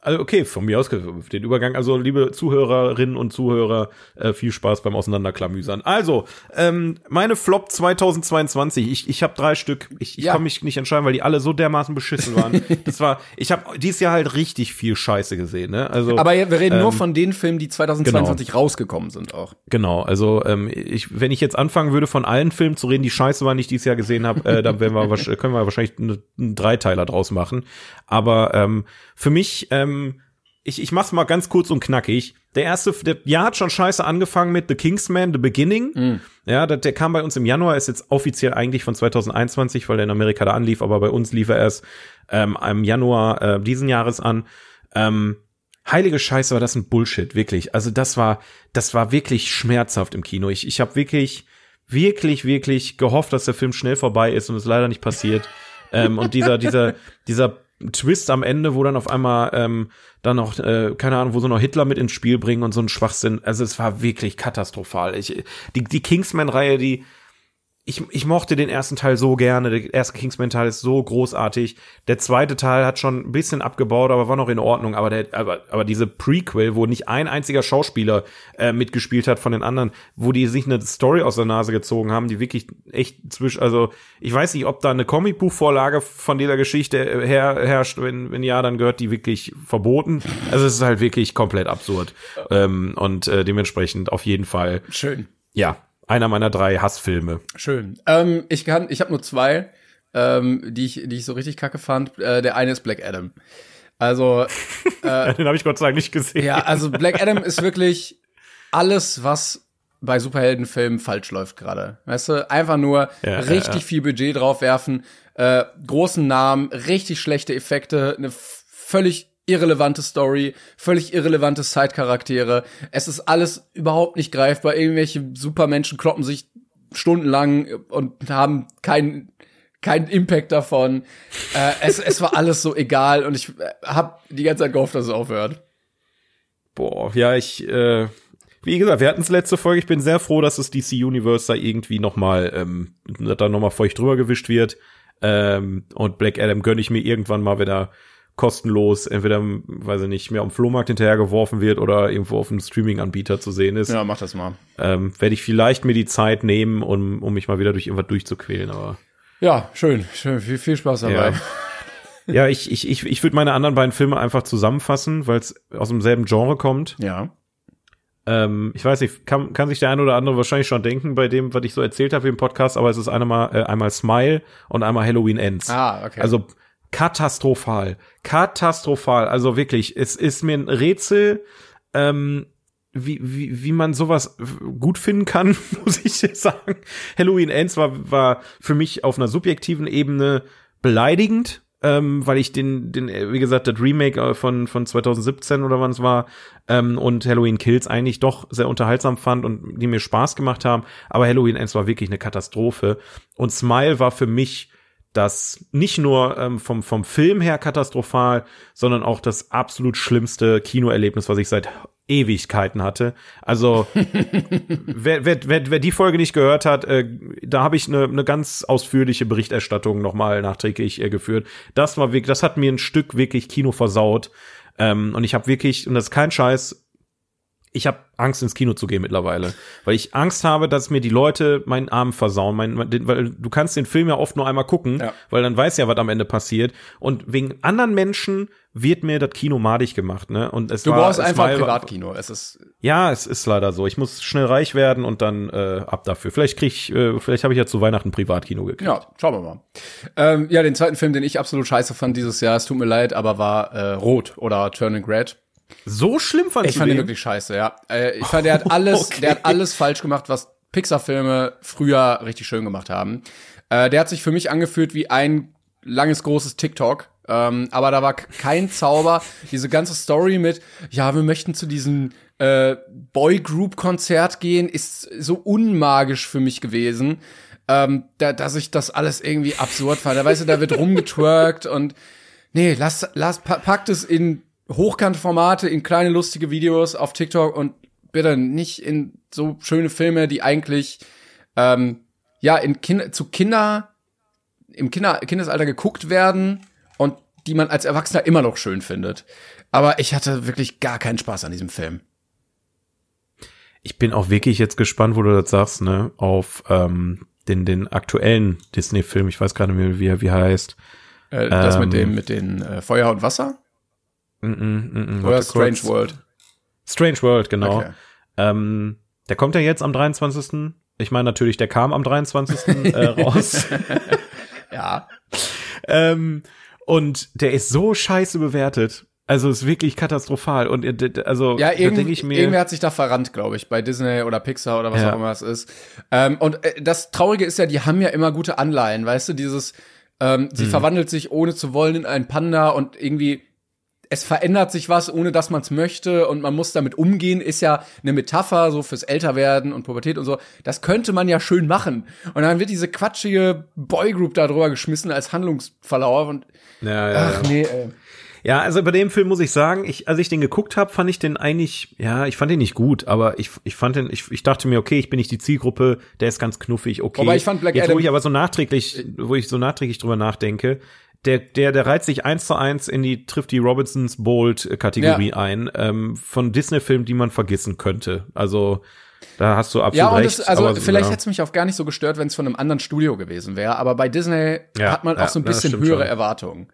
Also okay, von mir aus den Übergang. Also liebe Zuhörerinnen und Zuhörer, äh, viel Spaß beim Auseinanderklamüsern. Also ähm, meine Flop 2022. Ich ich habe drei Stück. Ich, ich Ja. kann mich nicht entscheiden, weil die alle so dermaßen beschissen waren. das war. Ich habe dieses Jahr halt richtig viel Scheiße gesehen, ne? Also Aber wir reden nur von den Filmen, die 2022 genau. rausgekommen sind auch. Genau, also ähm, ich, wenn ich jetzt anfangen würde, von allen Filmen zu reden, die scheiße waren, die ich dieses Jahr gesehen habe, äh, dann werden wir, können wir wahrscheinlich einen, einen Dreiteiler draus machen. Aber ähm, für mich, ähm, ich, ich mach's mal ganz kurz und knackig. Der erste, der Jahr hat schon scheiße angefangen mit The Kingsman, The Beginning. Ja, der, der kam bei uns im Januar, ist jetzt offiziell eigentlich von 2021, weil der in Amerika da anlief, aber bei uns lief er erst ähm, im Januar äh, diesen Jahres an. Ähm, heilige Scheiße war das ein Bullshit, wirklich. Also das war, das war wirklich schmerzhaft im Kino. Ich, ich habe wirklich, wirklich, wirklich gehofft, dass der Film schnell vorbei ist und es leider nicht passiert. ähm, und dieser, dieser, dieser Twist am Ende, wo dann auf einmal ähm, dann noch, äh, keine Ahnung, wo sie noch Hitler mit ins Spiel bringen und so ein Schwachsinn. Also es war wirklich katastrophal. Ich, die, die Kingsman-Reihe, die, ich, ich mochte den ersten Teil so gerne. Der erste Kingsman-Teil ist so großartig. Der zweite Teil hat schon ein bisschen abgebaut, aber war noch in Ordnung. Aber, der, aber, aber diese Prequel, wo nicht ein einziger Schauspieler äh, mitgespielt hat von den anderen, wo die sich eine Story aus der Nase gezogen haben, die wirklich echt zwischen, also ich weiß nicht, ob da eine Comicbuchvorlage von dieser Geschichte her, herrscht. Wenn, wenn ja, dann gehört die wirklich verboten. Also es ist halt wirklich komplett absurd. Ähm, und äh, dementsprechend auf jeden Fall. Schön. Ja, einer meiner drei Hassfilme. Schön. Ähm, ich kann, ich habe nur zwei, ähm, die ich, die ich so richtig kacke fand. Äh, der eine ist Black Adam. Also äh, den habe ich Gott sei Dank nicht gesehen. Ja, also Black Adam ist wirklich alles, was bei Superheldenfilmen falsch läuft gerade. Weißt du, einfach nur Ja, richtig ja, ja. viel Budget draufwerfen, äh, großen Namen, richtig schlechte Effekte, eine völlig irrelevante Story, völlig irrelevante Side-Charaktere. Es ist alles überhaupt nicht greifbar. Irgendwelche Supermenschen kloppen sich stundenlang und haben keinen keinen Impact davon. Äh, es, es war alles so egal und ich äh, hab die ganze Zeit gehofft, dass es aufhört. Boah, ja, ich, äh, wie gesagt, wir hatten es letzte Folge. Ich bin sehr froh, dass das DC Universe da irgendwie noch mal, ähm, da noch mal feucht drüber gewischt wird. Ähm, und Black Adam gönne ich mir irgendwann mal wieder kostenlos, entweder, weiß ich nicht, mehr am Flohmarkt hinterhergeworfen wird oder irgendwo auf einem Streaming-Anbieter zu sehen ist. Ja, mach das mal. Ähm, Werde ich vielleicht mir die Zeit nehmen, um, um mich mal wieder durch irgendwas durchzuquälen, aber. Ja, schön, schön, viel, viel Spaß dabei. Ja, ja ich, ich, ich, ich würde meine anderen beiden Filme einfach zusammenfassen, weil es aus demselben Genre kommt. Ja. Ähm, ich weiß nicht, kann, kann sich der eine oder andere wahrscheinlich schon denken bei dem, was ich so erzählt habe im Podcast, aber es ist einmal, äh, einmal Smile und einmal Halloween Ends. Ah, okay. Also katastrophal. Katastrophal. Also wirklich, es ist mir ein Rätsel, ähm, wie, wie, wie man sowas gut finden kann, muss ich sagen. Halloween Ends war, war für mich auf einer subjektiven Ebene beleidigend, ähm, weil ich den, den, wie gesagt, das Remake äh, von, von 2017 oder wann es war, ähm, und Halloween Kills eigentlich doch sehr unterhaltsam fand und die mir Spaß gemacht haben. Aber Halloween Ends war wirklich eine Katastrophe. Und Smile war für mich das nicht nur ähm, vom, vom Film her katastrophal, sondern auch das absolut schlimmste Kinoerlebnis, was ich seit Ewigkeiten hatte. Also wer, wer, wer, wer die Folge nicht gehört hat, äh, da habe ich eine ne ganz ausführliche Berichterstattung nochmal nachträglich äh, geführt. Das war wirklich, das hat mir ein Stück wirklich Kino versaut. Ähm, und ich habe wirklich, und das ist kein Scheiß, ich habe Angst ins Kino zu gehen mittlerweile, weil ich Angst habe, dass mir die Leute meinen Arm versauen, mein, den, weil du kannst den Film ja oft nur einmal gucken, Ja. weil dann weiß ja, was am Ende passiert und wegen anderen Menschen wird mir das Kino madig gemacht, ne? Und es du war, brauchst es einfach war- ein Privatkino. Es ist Ja, es ist leider so. Ich muss schnell reich werden und dann äh, ab dafür. Vielleicht krieg ich, äh, vielleicht habe ich ja zu Weihnachten ein Privatkino gekriegt. ja, schauen wir mal. Ähm, ja, den zweiten Film, den ich absolut scheiße fand dieses Jahr, es tut mir leid, aber war äh, Rot oder Turning Red. So schlimm fandst Ich fand den wirklich scheiße, ja. Äh, ich fand, der hat alles, Okay. der hat alles falsch gemacht, was Pixar-Filme früher richtig schön gemacht haben. Äh, der hat sich für mich angefühlt wie ein langes, großes TikTok. Ähm, aber da war kein Zauber. Diese ganze Story mit, ja, wir möchten zu diesem äh, Boy-Group-Konzert gehen, ist so unmagisch für mich gewesen. Ähm, da, dass ich das alles irgendwie absurd fand. Da weißt du, da wird rumgetwerkt und nee, lass, lass, pa- packt es in Hochkantformate, in kleine lustige Videos auf TikTok und bitte nicht in so schöne Filme, die eigentlich ähm, ja in kind zu Kinder im Kinder Kindesalter geguckt werden und die man als Erwachsener immer noch schön findet. Aber ich hatte wirklich gar keinen Spaß an diesem Film. Ich bin auch wirklich jetzt gespannt, wo du das sagst, ne, auf ähm, den, den aktuellen Disney-Film. Ich weiß gerade nicht mehr, wie er wie heißt. Äh, das Ähm. mit dem mit den äh, Feuer und Wasser Mm -mm, mm -mm, oder Strange kurz. World. Strange World, genau. Okay. Ähm, der kommt ja jetzt am 23. Ich meine natürlich, der kam am 23. äh, raus. Ja. ähm, und der ist so scheiße bewertet. Also ist wirklich katastrophal. Und äh, also Ja, denke ich mir. irgendwer hat sich da verrannt, glaube ich, bei Disney oder Pixar oder was Ja. auch immer es ist. Ähm, und äh, das Traurige ist ja, die haben ja immer gute Anleihen, weißt du, dieses, ähm, sie Mhm. verwandelt sich ohne zu wollen in einen Panda und irgendwie es verändert sich was, ohne dass man es möchte und man muss damit umgehen, ist ja eine Metapher so fürs Älterwerden und Pubertät und so. Das könnte man ja schön machen. Und dann wird diese quatschige Boygroup da drüber geschmissen als Handlungsverlauf und Ja, ja, ach ja. nee, ey. Ja, also bei dem Film muss ich sagen, ich, als ich den geguckt habe, fand ich den eigentlich, ja, ich fand den nicht gut, aber ich, ich fand den, ich, ich dachte mir, okay, ich bin nicht die Zielgruppe, der ist ganz knuffig, okay. Wobei ich fand Black Jetzt, Adam- wo ich aber so nachträglich, wo ich so nachträglich drüber nachdenke, der, der, der reiht sich eins zu eins in die, trifft die Robinsons Bold Kategorie Ja. ein, ähm, von Disney-Filmen, die man vergessen könnte. Also, da hast du absolut Ja, und recht. das, also aber, vielleicht ja. hätte es mich auch gar nicht so gestört, wenn es von einem anderen Studio gewesen wäre. Aber bei Disney Ja, hat man auch ja, so ein bisschen höhere schon. Erwartungen.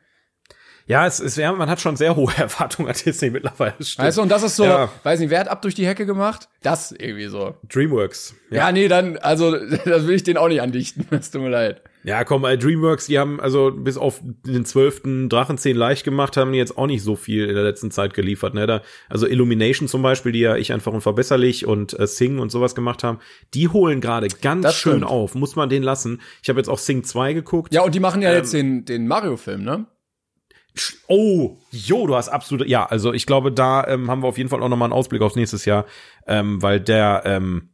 Ja, es ist, ja, man hat schon sehr hohe Erwartungen an Disney mittlerweile. das stimmt. Weißt du, und das ist so, Ja. weiß nicht, wer hat ab durch die Hecke gemacht? Das irgendwie so. Dreamworks. Ja, nee, dann, also, das will ich den auch nicht andichten. Es tut mir leid. Ja, komm, bei Dreamworks, die haben also bis auf den zwölften Drachenzehn leicht gemacht, haben die jetzt auch nicht so viel in der letzten Zeit geliefert. Ne? Da, also Illumination zum Beispiel, die ja ich einfach unverbesserlich und äh, Sing und sowas gemacht haben, die holen gerade ganz Das schön stimmt. auf. Muss man den lassen. Ich habe jetzt auch Sing 2 geguckt. Ja, und die machen ja Ähm, jetzt den, den Mario-Film, ne? Oh, jo, du hast absolut, ja, also ich glaube, da ähm, haben wir auf jeden Fall auch nochmal einen Ausblick aufs nächstes Jahr, ähm, weil der, ähm,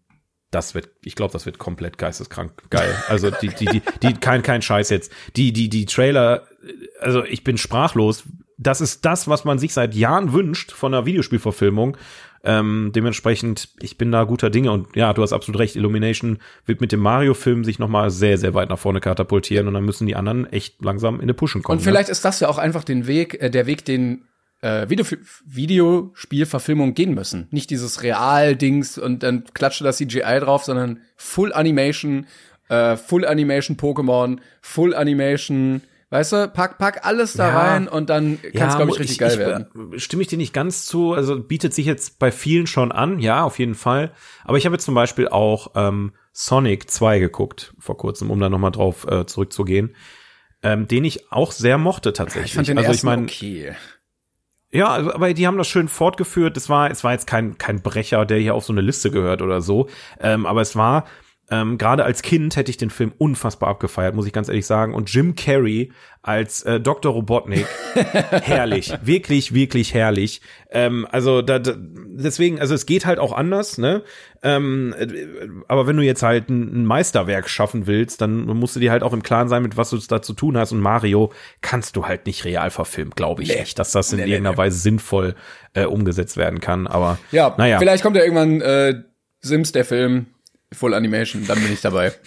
das wird, ich glaube, das wird komplett geisteskrank geil. Also die, die, die, die, kein, kein Scheiß jetzt. Die, die, die Trailer, also ich bin sprachlos. Das ist das, was man sich seit Jahren wünscht von einer Videospielverfilmung. Ähm, dementsprechend, ich bin da guter Dinge und ja, du hast absolut recht. Illumination wird mit dem Mario-Film sich nochmal sehr, sehr weit nach vorne katapultieren und dann müssen die anderen echt langsam in eine Pushen kommen. Und vielleicht ist das ja auch einfach den Weg, äh, der Weg, den äh, Video Videospielverfilmungen gehen müssen. Nicht dieses Real-Dings und dann klatscht da CGI drauf, sondern Full Animation, äh, Full Animation Pokémon, Full Animation, weißt du, pack, pack alles da Ja. rein und dann kann es, glaube ich, richtig geil ich, werden. Stimme ich dir nicht ganz zu. Also bietet sich jetzt bei vielen schon an, ja, auf jeden Fall. Aber ich habe jetzt zum Beispiel auch ähm, Sonic 2 geguckt vor kurzem, um da nochmal drauf äh, zurückzugehen. Ähm, den ich auch sehr mochte tatsächlich. Ich fand den also ich mein, okay. ja, aber die haben das schön fortgeführt. Es war, es war jetzt kein, kein Brecher, der hier auf so eine Liste gehört oder so. Ähm, aber es war, ähm, gerade als Kind hätte ich den Film unfassbar abgefeiert, muss ich ganz ehrlich sagen. Und Jim Carrey als äh, Dr. Robotnik, herrlich, wirklich, wirklich herrlich. Ähm, also da, da, deswegen, also es geht halt auch anders, ne? Ähm, äh, aber wenn du jetzt halt ein, ein Meisterwerk schaffen willst, dann musst du dir halt auch im Klaren sein, mit was du da zu tun hast. Und Mario kannst du halt nicht real verfilmen, glaube ich Nee. nicht, dass das in Nee, nee, irgendeiner nee. Weise sinnvoll äh, umgesetzt werden kann. Aber Ja, naja. vielleicht kommt ja irgendwann äh, Sims, der Film, Full Animation, dann bin ich dabei.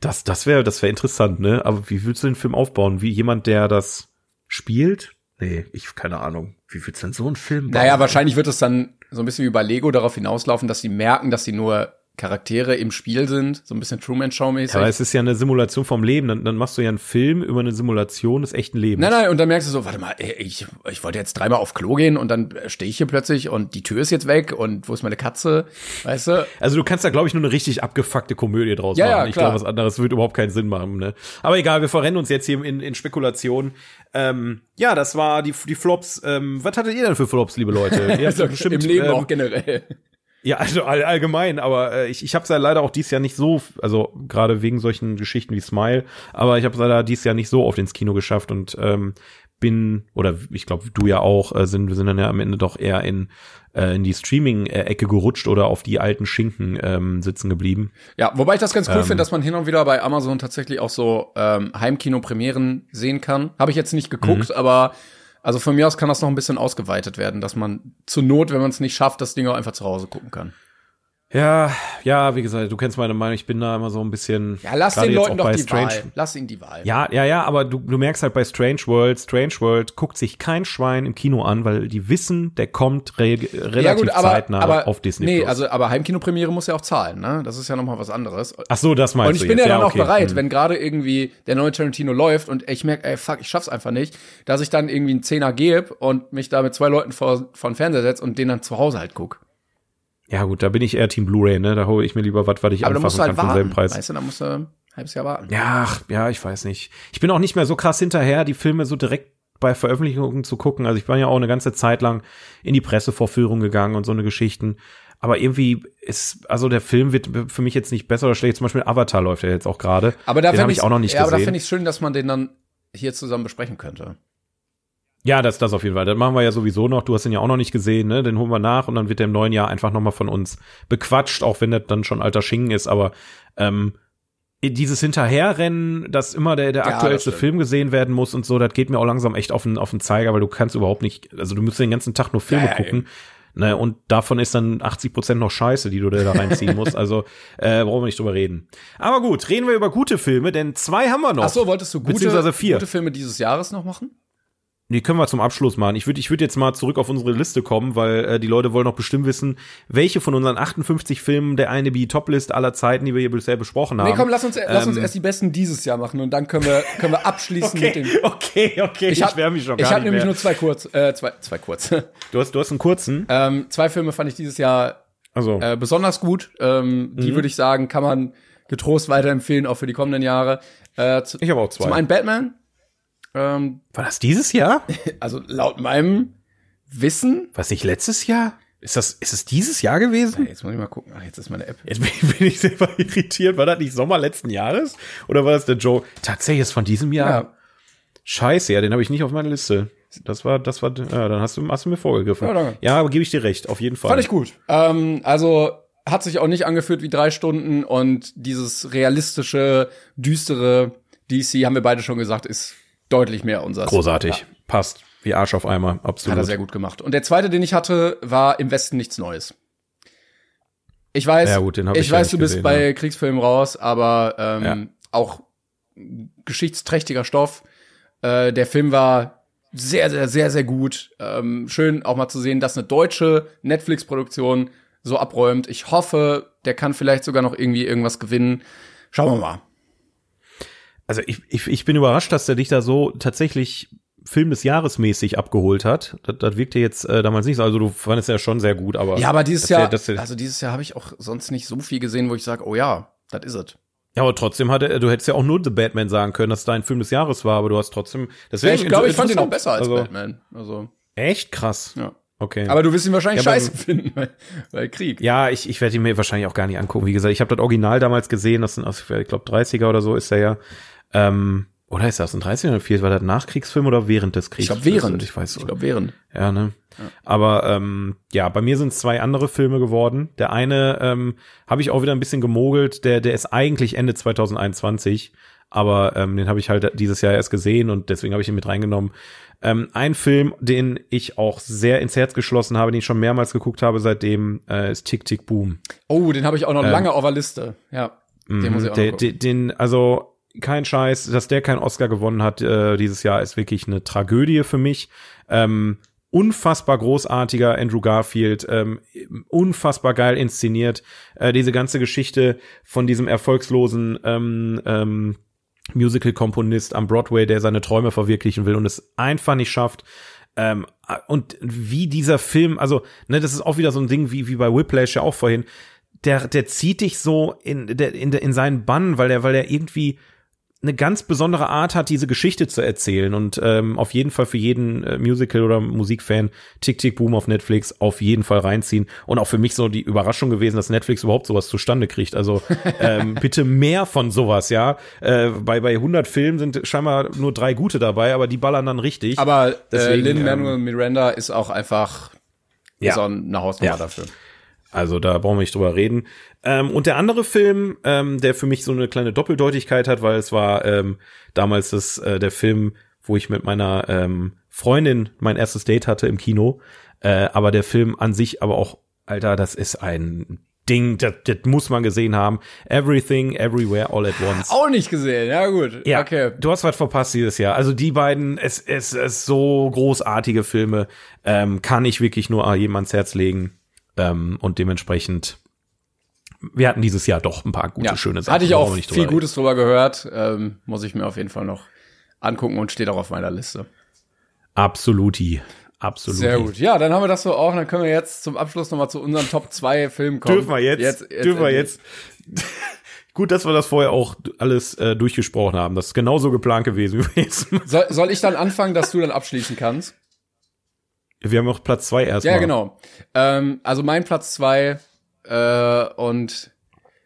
Das, das wäre, das wäre interessant, ne? Aber wie willst du den Film aufbauen? Wie jemand, der das spielt? Nee, ich keine Ahnung. Wie willst du denn so einen Film bauen? Naja, wahrscheinlich wird es dann so ein bisschen wie bei Lego darauf hinauslaufen, dass sie merken, dass sie nur Charaktere im Spiel sind, so ein bisschen Truman-Show-mäßig. Aber es ist ja eine Simulation vom Leben. Dann, dann machst du ja einen Film über eine Simulation des echten Lebens. Nein, nein, und dann merkst du so, warte mal, ich, ich wollte jetzt dreimal auf Klo gehen und dann stehe ich hier plötzlich und die Tür ist jetzt weg und wo ist meine Katze? Weißt du? Also du kannst da, glaube ich, nur eine richtig abgefuckte Komödie draus Ja, machen. ja, ich glaube, was anderes wird überhaupt keinen Sinn machen. Ne? Aber egal, wir verrennen uns jetzt hier in, in Spekulationen. Ähm, ja, das war die, die Flops. Ähm, was hattet ihr denn für Flops, liebe Leute? Ihr habt Also, bestimmt, Im Leben ähm, auch generell. Ja, also all, allgemein, aber äh, ich, ich habe es ja leider auch dieses Jahr nicht so, also gerade wegen solchen Geschichten wie Smile, aber ich habe es leider dieses Jahr nicht so oft ins Kino geschafft und ähm, bin, oder ich glaube, du ja auch, äh, sind, wir sind dann ja am Ende doch eher in, äh, in die Streaming-Ecke gerutscht oder auf die alten Schinken ähm, sitzen geblieben. Ja, wobei ich das ganz cool Ähm. finde, dass man hin und wieder bei Amazon tatsächlich auch so ähm, Heimkino-Premieren sehen kann. Habe ich jetzt nicht geguckt, aber also von mir aus kann das noch ein bisschen ausgeweitet werden, dass man zur Not, wenn man es nicht schafft, das Ding auch einfach zu Hause gucken kann. Ja, ja, wie gesagt, du kennst meine Meinung, ich bin da immer so ein bisschen. Ja, lass den Leuten auch doch die Strange, Wahl. Lass ihnen die Wahl. Ja, ja, ja, aber du, du merkst halt bei Strange World, Strange World guckt sich kein Schwein im Kino an, weil die wissen, der kommt re relativ zeitnah auf Disney Nee, Plus. also aber Heimkinopremiere muss ja auch zahlen, ne? Das ist ja noch mal was anderes. Ach so, das meinst Und ich du bin jetzt. ja dann auch okay. bereit, Hm. wenn gerade irgendwie der neue Tarantino läuft und ich merke, ey, fuck, ich schaff's einfach nicht, dass ich dann irgendwie einen Zehner gebe und mich da mit zwei Leuten vor, vor den Fernseher setze und den dann zu Hause halt guck. Ja gut, da bin ich eher Team Blu-ray, ne? Da hole ich mir lieber was, was ich Aber anfassen kann halt für denselben warten. Preis. Weißt du, da musst du ein halbes Jahr warten. Ja, ach, ja, ich weiß nicht. Ich bin auch nicht mehr so krass hinterher, die Filme so direkt bei Veröffentlichungen zu gucken. Also ich war ja auch eine ganze Zeit lang in die Pressevorführung gegangen und so eine Geschichten. Aber irgendwie ist, also der Film wird für mich jetzt nicht besser oder schlecht. Zum Beispiel Avatar läuft ja jetzt auch gerade. Aber da habe ich auch noch nicht ja, aber da gesehen. fände ich schön, dass man den dann hier zusammen besprechen könnte. Ja, das, das auf jeden Fall. Das machen wir ja sowieso noch. Du hast ihn ja auch noch nicht gesehen, ne? Den holen wir nach und dann wird der im neuen Jahr einfach nochmal von uns bequatscht, auch wenn das dann schon alter Schinken ist. Aber ähm, dieses Hinterherrennen, dass immer der, der Ja, aktuellste. Film gesehen werden muss und so, das geht mir auch langsam echt auf den, auf den Zeiger, weil du kannst überhaupt nicht, also du musst den ganzen Tag nur Filme Ja, ja, gucken. Ne, und davon ist dann 80 Prozent noch Scheiße, die du da reinziehen musst. Also äh, brauchen wir nicht drüber reden. Aber gut, reden wir über gute Filme, denn zwei haben wir noch. Ach so, wolltest du gute, Beziehungsweise vier. gute Filme dieses Jahres noch machen? Die können wir zum Abschluss machen. Ich würde ich würd jetzt mal zurück auf unsere Liste kommen, weil äh, die Leute wollen noch bestimmt wissen, welche von unseren 58 Filmen der eine die Top-List aller Zeiten, die wir hier bisher besprochen haben. Nee, komm, lass uns, lass uns Ähm, erst die besten dieses Jahr machen und dann können wir, können wir abschließen mit okay, dem. okay, okay, ich, hab- wär mich schon Ich gar habe nicht nämlich nur zwei kurz, äh, zwei, zwei kurz. Du hast, du hast einen kurzen. ähm, zwei Filme fand ich dieses Jahr Also, äh, besonders gut. Ähm, Mhm. Die würde ich sagen, kann man getrost weiterempfehlen, auch für die kommenden Jahre. Äh, zu, ich habe auch zwei. zum einen Batman. Ähm, War das dieses Jahr? also laut meinem Wissen. Was nicht letztes Jahr? Ist das, ist es dieses Jahr gewesen? Jetzt muss ich mal gucken. Ach, jetzt ist meine App. Jetzt bin, bin ich selber irritiert. War das nicht Sommer letzten Jahres? Oder war das der Joe? Tatsächlich ist von diesem Jahr. Ja. Scheiße, ja, den habe ich nicht auf meiner Liste. Das war, das war, ja, dann hast du, hast du mir vorgegriffen. Ja, danke. Ja, aber gebe ich dir recht, auf jeden Fall. Fand ich gut. Ähm, also hat sich auch nicht angefühlt wie drei Stunden und dieses realistische, düstere DC, haben wir beide schon gesagt, ist deutlich mehr unser. Großartig. Passt. Wie Arsch auf. Hat Absolut. er sehr gut gemacht. Und der zweite, den ich hatte, war im Westen nichts Neues. Ich weiß, Ja, gut, den ich, ich ja weiß, du bist gesehen, bei ja. Kriegsfilmen raus, aber ähm, Ja. auch geschichtsträchtiger Stoff. Äh, der Film war sehr, sehr, sehr, sehr gut. Ähm, schön auch mal zu sehen, dass eine deutsche Netflix-Produktion so abräumt. Ich hoffe, der kann vielleicht sogar noch irgendwie irgendwas gewinnen. Schauen wir mal. Also ich, ich, ich bin überrascht, dass der dich da so tatsächlich Film des Jahres mäßig abgeholt hat. Das, das wirkte jetzt äh, damals nicht so. Also du fandest ja schon sehr gut, aber. Ja, aber dieses der- Jahr, dass der- also dieses Jahr habe ich auch sonst nicht so viel gesehen, wo ich sage, oh ja, das is it. ja, aber trotzdem hatte, du hättest ja auch nur The Batman sagen können, dass dein Film des Jahres war, aber du hast trotzdem. Deswegen ich glaube, ich fand ihn auch besser als also, Batman. Also, Echt krass. ja. Okay. Aber du wirst ihn wahrscheinlich Ja, scheiße finden, weil, weil Krieg. ja, ich, ich werde ihn mir wahrscheinlich auch gar nicht angucken. Wie gesagt, ich habe das Original damals gesehen, das sind aus, ich glaube, 30er oder so ist er ja. Ähm, oder ist das ein 30er oder 40? War das Nachkriegsfilm oder während des Ich Kriegs? glaube, während. Ich weiß Ich glaube, während. Ja, ne? Aber ähm, ja, bei mir sind es zwei andere Filme geworden. Der eine ähm, habe ich auch wieder ein bisschen gemogelt. Der, der ist eigentlich Ende 2021, aber ähm, den habe ich halt dieses Jahr erst gesehen und deswegen habe ich ihn mit reingenommen. Ähm, ein Film, den ich auch sehr ins Herz geschlossen habe, den ich schon mehrmals geguckt habe seitdem, äh, ist Tick Tick Boom. Oh, den habe ich auch noch lange auf der Liste. Ja. Den muss ich auch noch den, den, also kein Scheiß, dass der keinen Oscar gewonnen hat äh, dieses Jahr, ist wirklich eine Tragödie für mich. Ähm, unfassbar großartiger Andrew Garfield, ähm, unfassbar geil inszeniert. Äh, diese ganze Geschichte von diesem erfolgslosen ähm, ähm, Musical-Komponist am Broadway, der seine Träume verwirklichen will und es einfach nicht schafft. Ähm, und wie dieser Film, also, ne, das ist auch wieder so ein Ding wie, wie bei Whiplash ja auch vorhin. Der, der zieht dich so in, der, in, der, in seinen Bann, weil er, weil er irgendwie eine ganz besondere Art hat, diese Geschichte zu erzählen und ähm, auf jeden Fall für jeden äh, Musical- oder Musikfan Tick Tick Boom auf Netflix auf jeden Fall reinziehen und auch für mich so die Überraschung gewesen, dass Netflix überhaupt sowas zustande kriegt. Also ähm, bitte mehr von sowas, ja. Äh, bei bei 100 Filmen sind scheinbar nur drei gute dabei, aber die ballern dann richtig. Aber äh, Deswegen, Lin ähm, Manuel Miranda ist auch einfach Ja. auch eine Hausnummer Ja. dafür. Also da brauchen wir nicht drüber reden. Ähm, und der andere Film, ähm, der für mich so eine kleine Doppeldeutigkeit hat, weil es war ähm, damals das, äh, der Film, wo ich mit meiner ähm, Freundin mein erstes Date hatte im Kino. Äh, aber der Film an sich, aber auch, Alter, das ist ein Ding, das, das muss man gesehen haben. Everything, Everywhere, All at Once. Auch nicht gesehen, ja gut. Ja, Okay. du hast was verpasst dieses Jahr. Also die beiden, es, es, es so großartige Filme, ähm, kann ich wirklich nur jedem ans Herz legen. Ähm, und dementsprechend, wir hatten dieses Jahr doch ein paar gute, Ja, schöne Sachen. hatte ich auch viel drüber Gutes drüber gehört. Ähm, muss ich mir auf jeden Fall noch angucken und steht auch auf meiner Liste. reden. Absoluti. Absolut. Sehr gut. Ja, dann haben wir das so auch. Dann können wir jetzt zum Abschluss noch mal zu unseren Top 2 Filmen kommen. Dürfen wir jetzt, dürfen wir jetzt. Gut, dass wir das vorher auch alles äh, durchgesprochen haben. Das ist genauso geplant gewesen. jetzt Soll, soll ich dann anfangen, dass du dann abschließen kannst? Wir haben noch Platz zwei erstmal. Ja, genau. Ähm, also mein Platz zwei äh, und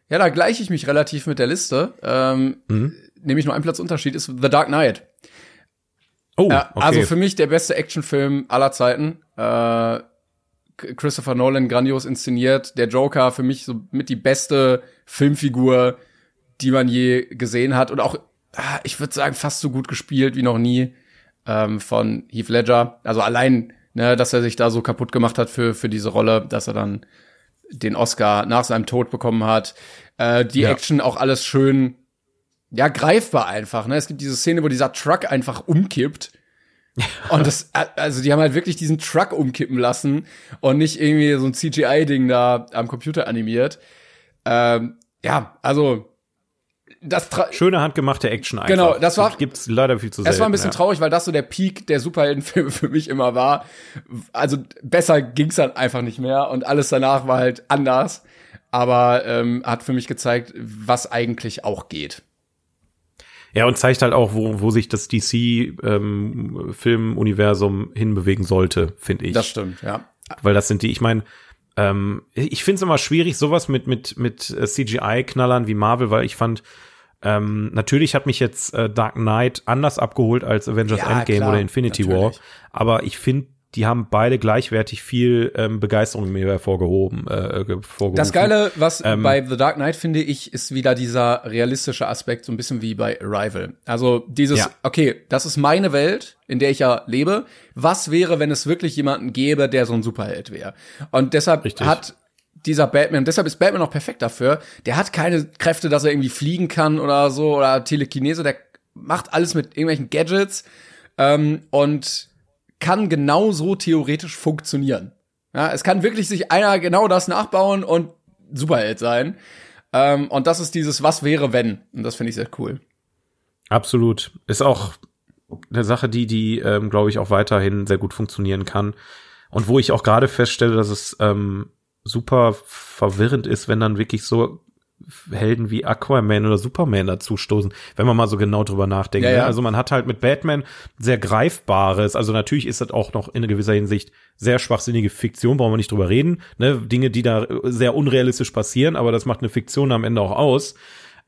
ja, da gleiche ich mich relativ mit der Liste. Ähm, Mhm. Nämlich nur ein Platz Unterschied ist The Dark Knight. Oh, okay. Also für mich der beste Actionfilm aller Zeiten. Äh, Christopher Nolan grandios inszeniert. Der Joker für mich so mit die beste Filmfigur, die man je gesehen hat und auch, ah, ich würde sagen, fast so gut gespielt wie noch nie ähm, von Heath Ledger. Also allein, ne, dass er sich da so kaputt gemacht hat für für diese Rolle, dass er dann den Oscar nach seinem Tod bekommen hat. Äh, die ja. Action auch alles schön, ja greifbar einfach. Ne, es gibt diese Szene, wo dieser Truck einfach umkippt und das, also die haben halt wirklich diesen Truck umkippen lassen und nicht irgendwie so ein CGI-Ding da am Computer animiert. Ähm, ja, also das schöne handgemachte Action einfach. Genau, das war gibt's leider viel zu selten. Es war ein bisschen ja. traurig, weil das so der Peak der Superheldenfilme für mich immer war. Also besser ging's dann einfach nicht mehr und alles danach war halt anders, aber ähm, hat für mich gezeigt, was eigentlich auch geht. Ja, und zeigt halt auch, wo, wo sich das DC-Filmuniversum ähm, hinbewegen sollte, finde ich. Das stimmt, ja. Weil das sind die, ich meine, ähm, ich finde es immer schwierig, sowas mit, mit, mit äh, CGI-Knallern wie Marvel, weil ich fand, ähm, natürlich hat mich jetzt äh, Dark Knight anders abgeholt als Avengers ja, Endgame klar, oder Infinity natürlich. War, aber ich finde die haben beide gleichwertig viel ähm, Begeisterung mir hervorgehoben. Äh, hervorgerufen. Das Geile, was ähm, bei The Dark Knight finde ich, ist wieder dieser realistische Aspekt, so ein bisschen wie bei Arrival. Also dieses, ja. okay, das ist meine Welt, in der ich ja lebe. Was wäre, wenn es wirklich jemanden gäbe, der so ein Superheld wäre? Und deshalb Richtig. hat dieser Batman, deshalb ist Batman auch perfekt dafür. Der hat keine Kräfte, dass er irgendwie fliegen kann oder so oder Telekinese. Der macht alles mit irgendwelchen Gadgets ähm, und kann genauso theoretisch funktionieren. Ja, es kann wirklich sich einer genau das nachbauen und Superheld sein. Ähm, und das ist dieses Was wäre, wenn. Und das finde ich sehr cool. Absolut. Ist auch eine Sache, die, die, ähm, glaube ich, auch weiterhin sehr gut funktionieren kann. Und wo ich auch gerade feststelle, dass es ähm, super verwirrend ist, wenn dann wirklich so Helden wie Aquaman oder Superman dazustoßen, wenn man mal so genau drüber nachdenkt. Ja, ne? ja. Also man hat halt mit Batman sehr greifbares, also natürlich ist das auch noch in gewisser Hinsicht sehr schwachsinnige Fiktion, brauchen wir nicht drüber reden, ne? Dinge, die da sehr unrealistisch passieren, aber das macht eine Fiktion am Ende auch aus.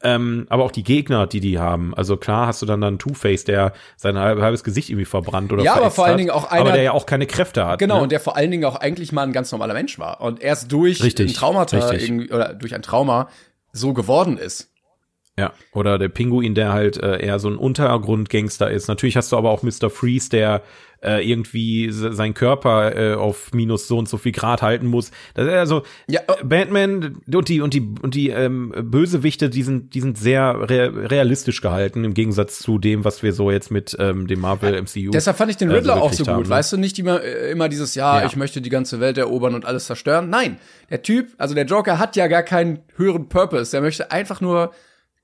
Ähm, aber auch die Gegner, die die haben. Also klar hast du dann dann Two-Face, der sein halbes Gesicht irgendwie verbrannt oder Ja, aber vor allen Dingen auch einer, aber der ja auch keine Kräfte hat. Genau, ne? und der vor allen Dingen auch eigentlich mal ein ganz normaler Mensch war. Und erst durch richtig, ein Traumata richtig. oder durch ein Trauma so geworden ist. Ja, oder der Pinguin, der halt äh, eher so ein Untergrundgangster ist. Natürlich hast du aber auch Mr. Freeze, der äh, irgendwie sein Körper äh, auf minus so und so viel Grad halten muss. Das ist also ja, oh. Batman und die und die und die ähm, Bösewichte, die sind die sind sehr re realistisch gehalten im Gegensatz zu dem, was wir so jetzt mit ähm, dem Marvel MCU. Deshalb fand ich den Riddler äh, so auch so gut, haben, ne? weißt du, nicht immer äh, immer dieses ja, ja, ich möchte die ganze Welt erobern und alles zerstören. Nein, der Typ, also der Joker hat ja gar keinen höheren Purpose. Der möchte einfach nur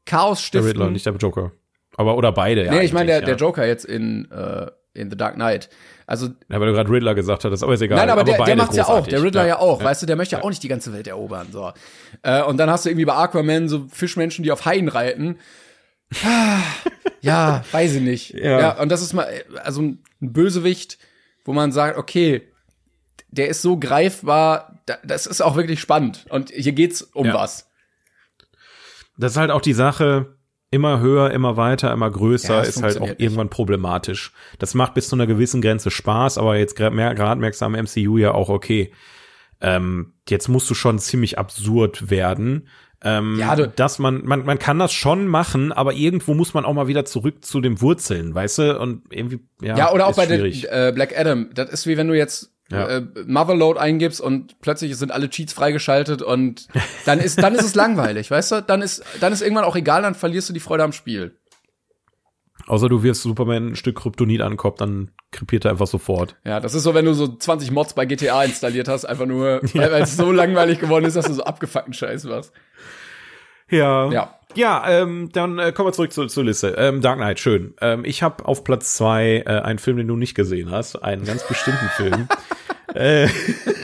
Chaos stiften. Der Riddler, nicht der Joker. Aber oder beide, ja. Nee, ich meine der, ja. der Joker jetzt in äh, in The Dark Knight. Also ja, weil du gerade Riddler gesagt hattest, aber ist egal. Nein, aber, aber der, der macht's ja auch, der Riddler ja, ja auch, ja. weißt du, der möchte ja auch nicht die ganze Welt erobern, so. Äh, und dann hast du irgendwie bei Aquaman so Fischmenschen, die auf Haien reiten. ja, weiß ich nicht. Ja. ja, und das ist mal also ein Bösewicht, wo man sagt, okay, der ist so greifbar, das ist auch wirklich spannend und hier geht's um ja. was. Das ist halt auch die Sache, immer höher, immer weiter, immer größer ja, ist halt auch nicht. irgendwann problematisch. Das macht bis zu einer gewissen Grenze Spaß, aber jetzt gerade mer merkst du am MCU ja auch, okay, ähm, jetzt musst du schon ziemlich absurd werden. Ähm, ja, du, dass man, man, man kann das schon machen, aber irgendwo muss man auch mal wieder zurück zu den Wurzeln, weißt du? Und irgendwie, ja. Ja, oder auch bei der äh, Black Adam. Das ist wie wenn du jetzt ja. äh, Motherload eingibst und plötzlich sind alle Cheats freigeschaltet und dann ist dann ist es langweilig, weißt du? Dann ist dann ist irgendwann auch egal, dann verlierst du die Freude am Spiel. Außer du wirst Superman ein Stück Kryptonit ankommt, dann krepiert er einfach sofort. Ja, das ist so, wenn du so 20 Mods bei GTA installiert hast, einfach nur, ja. weil es so langweilig geworden ist, dass du so abgefuckten Scheiß warst. Ja. Ja. Ja, ähm, dann äh, kommen wir zurück zu, zur Liste. Ähm, Dark Knight, schön. Ähm, ich habe auf Platz zwei äh, einen Film, den du nicht gesehen hast, einen ganz bestimmten Film, äh,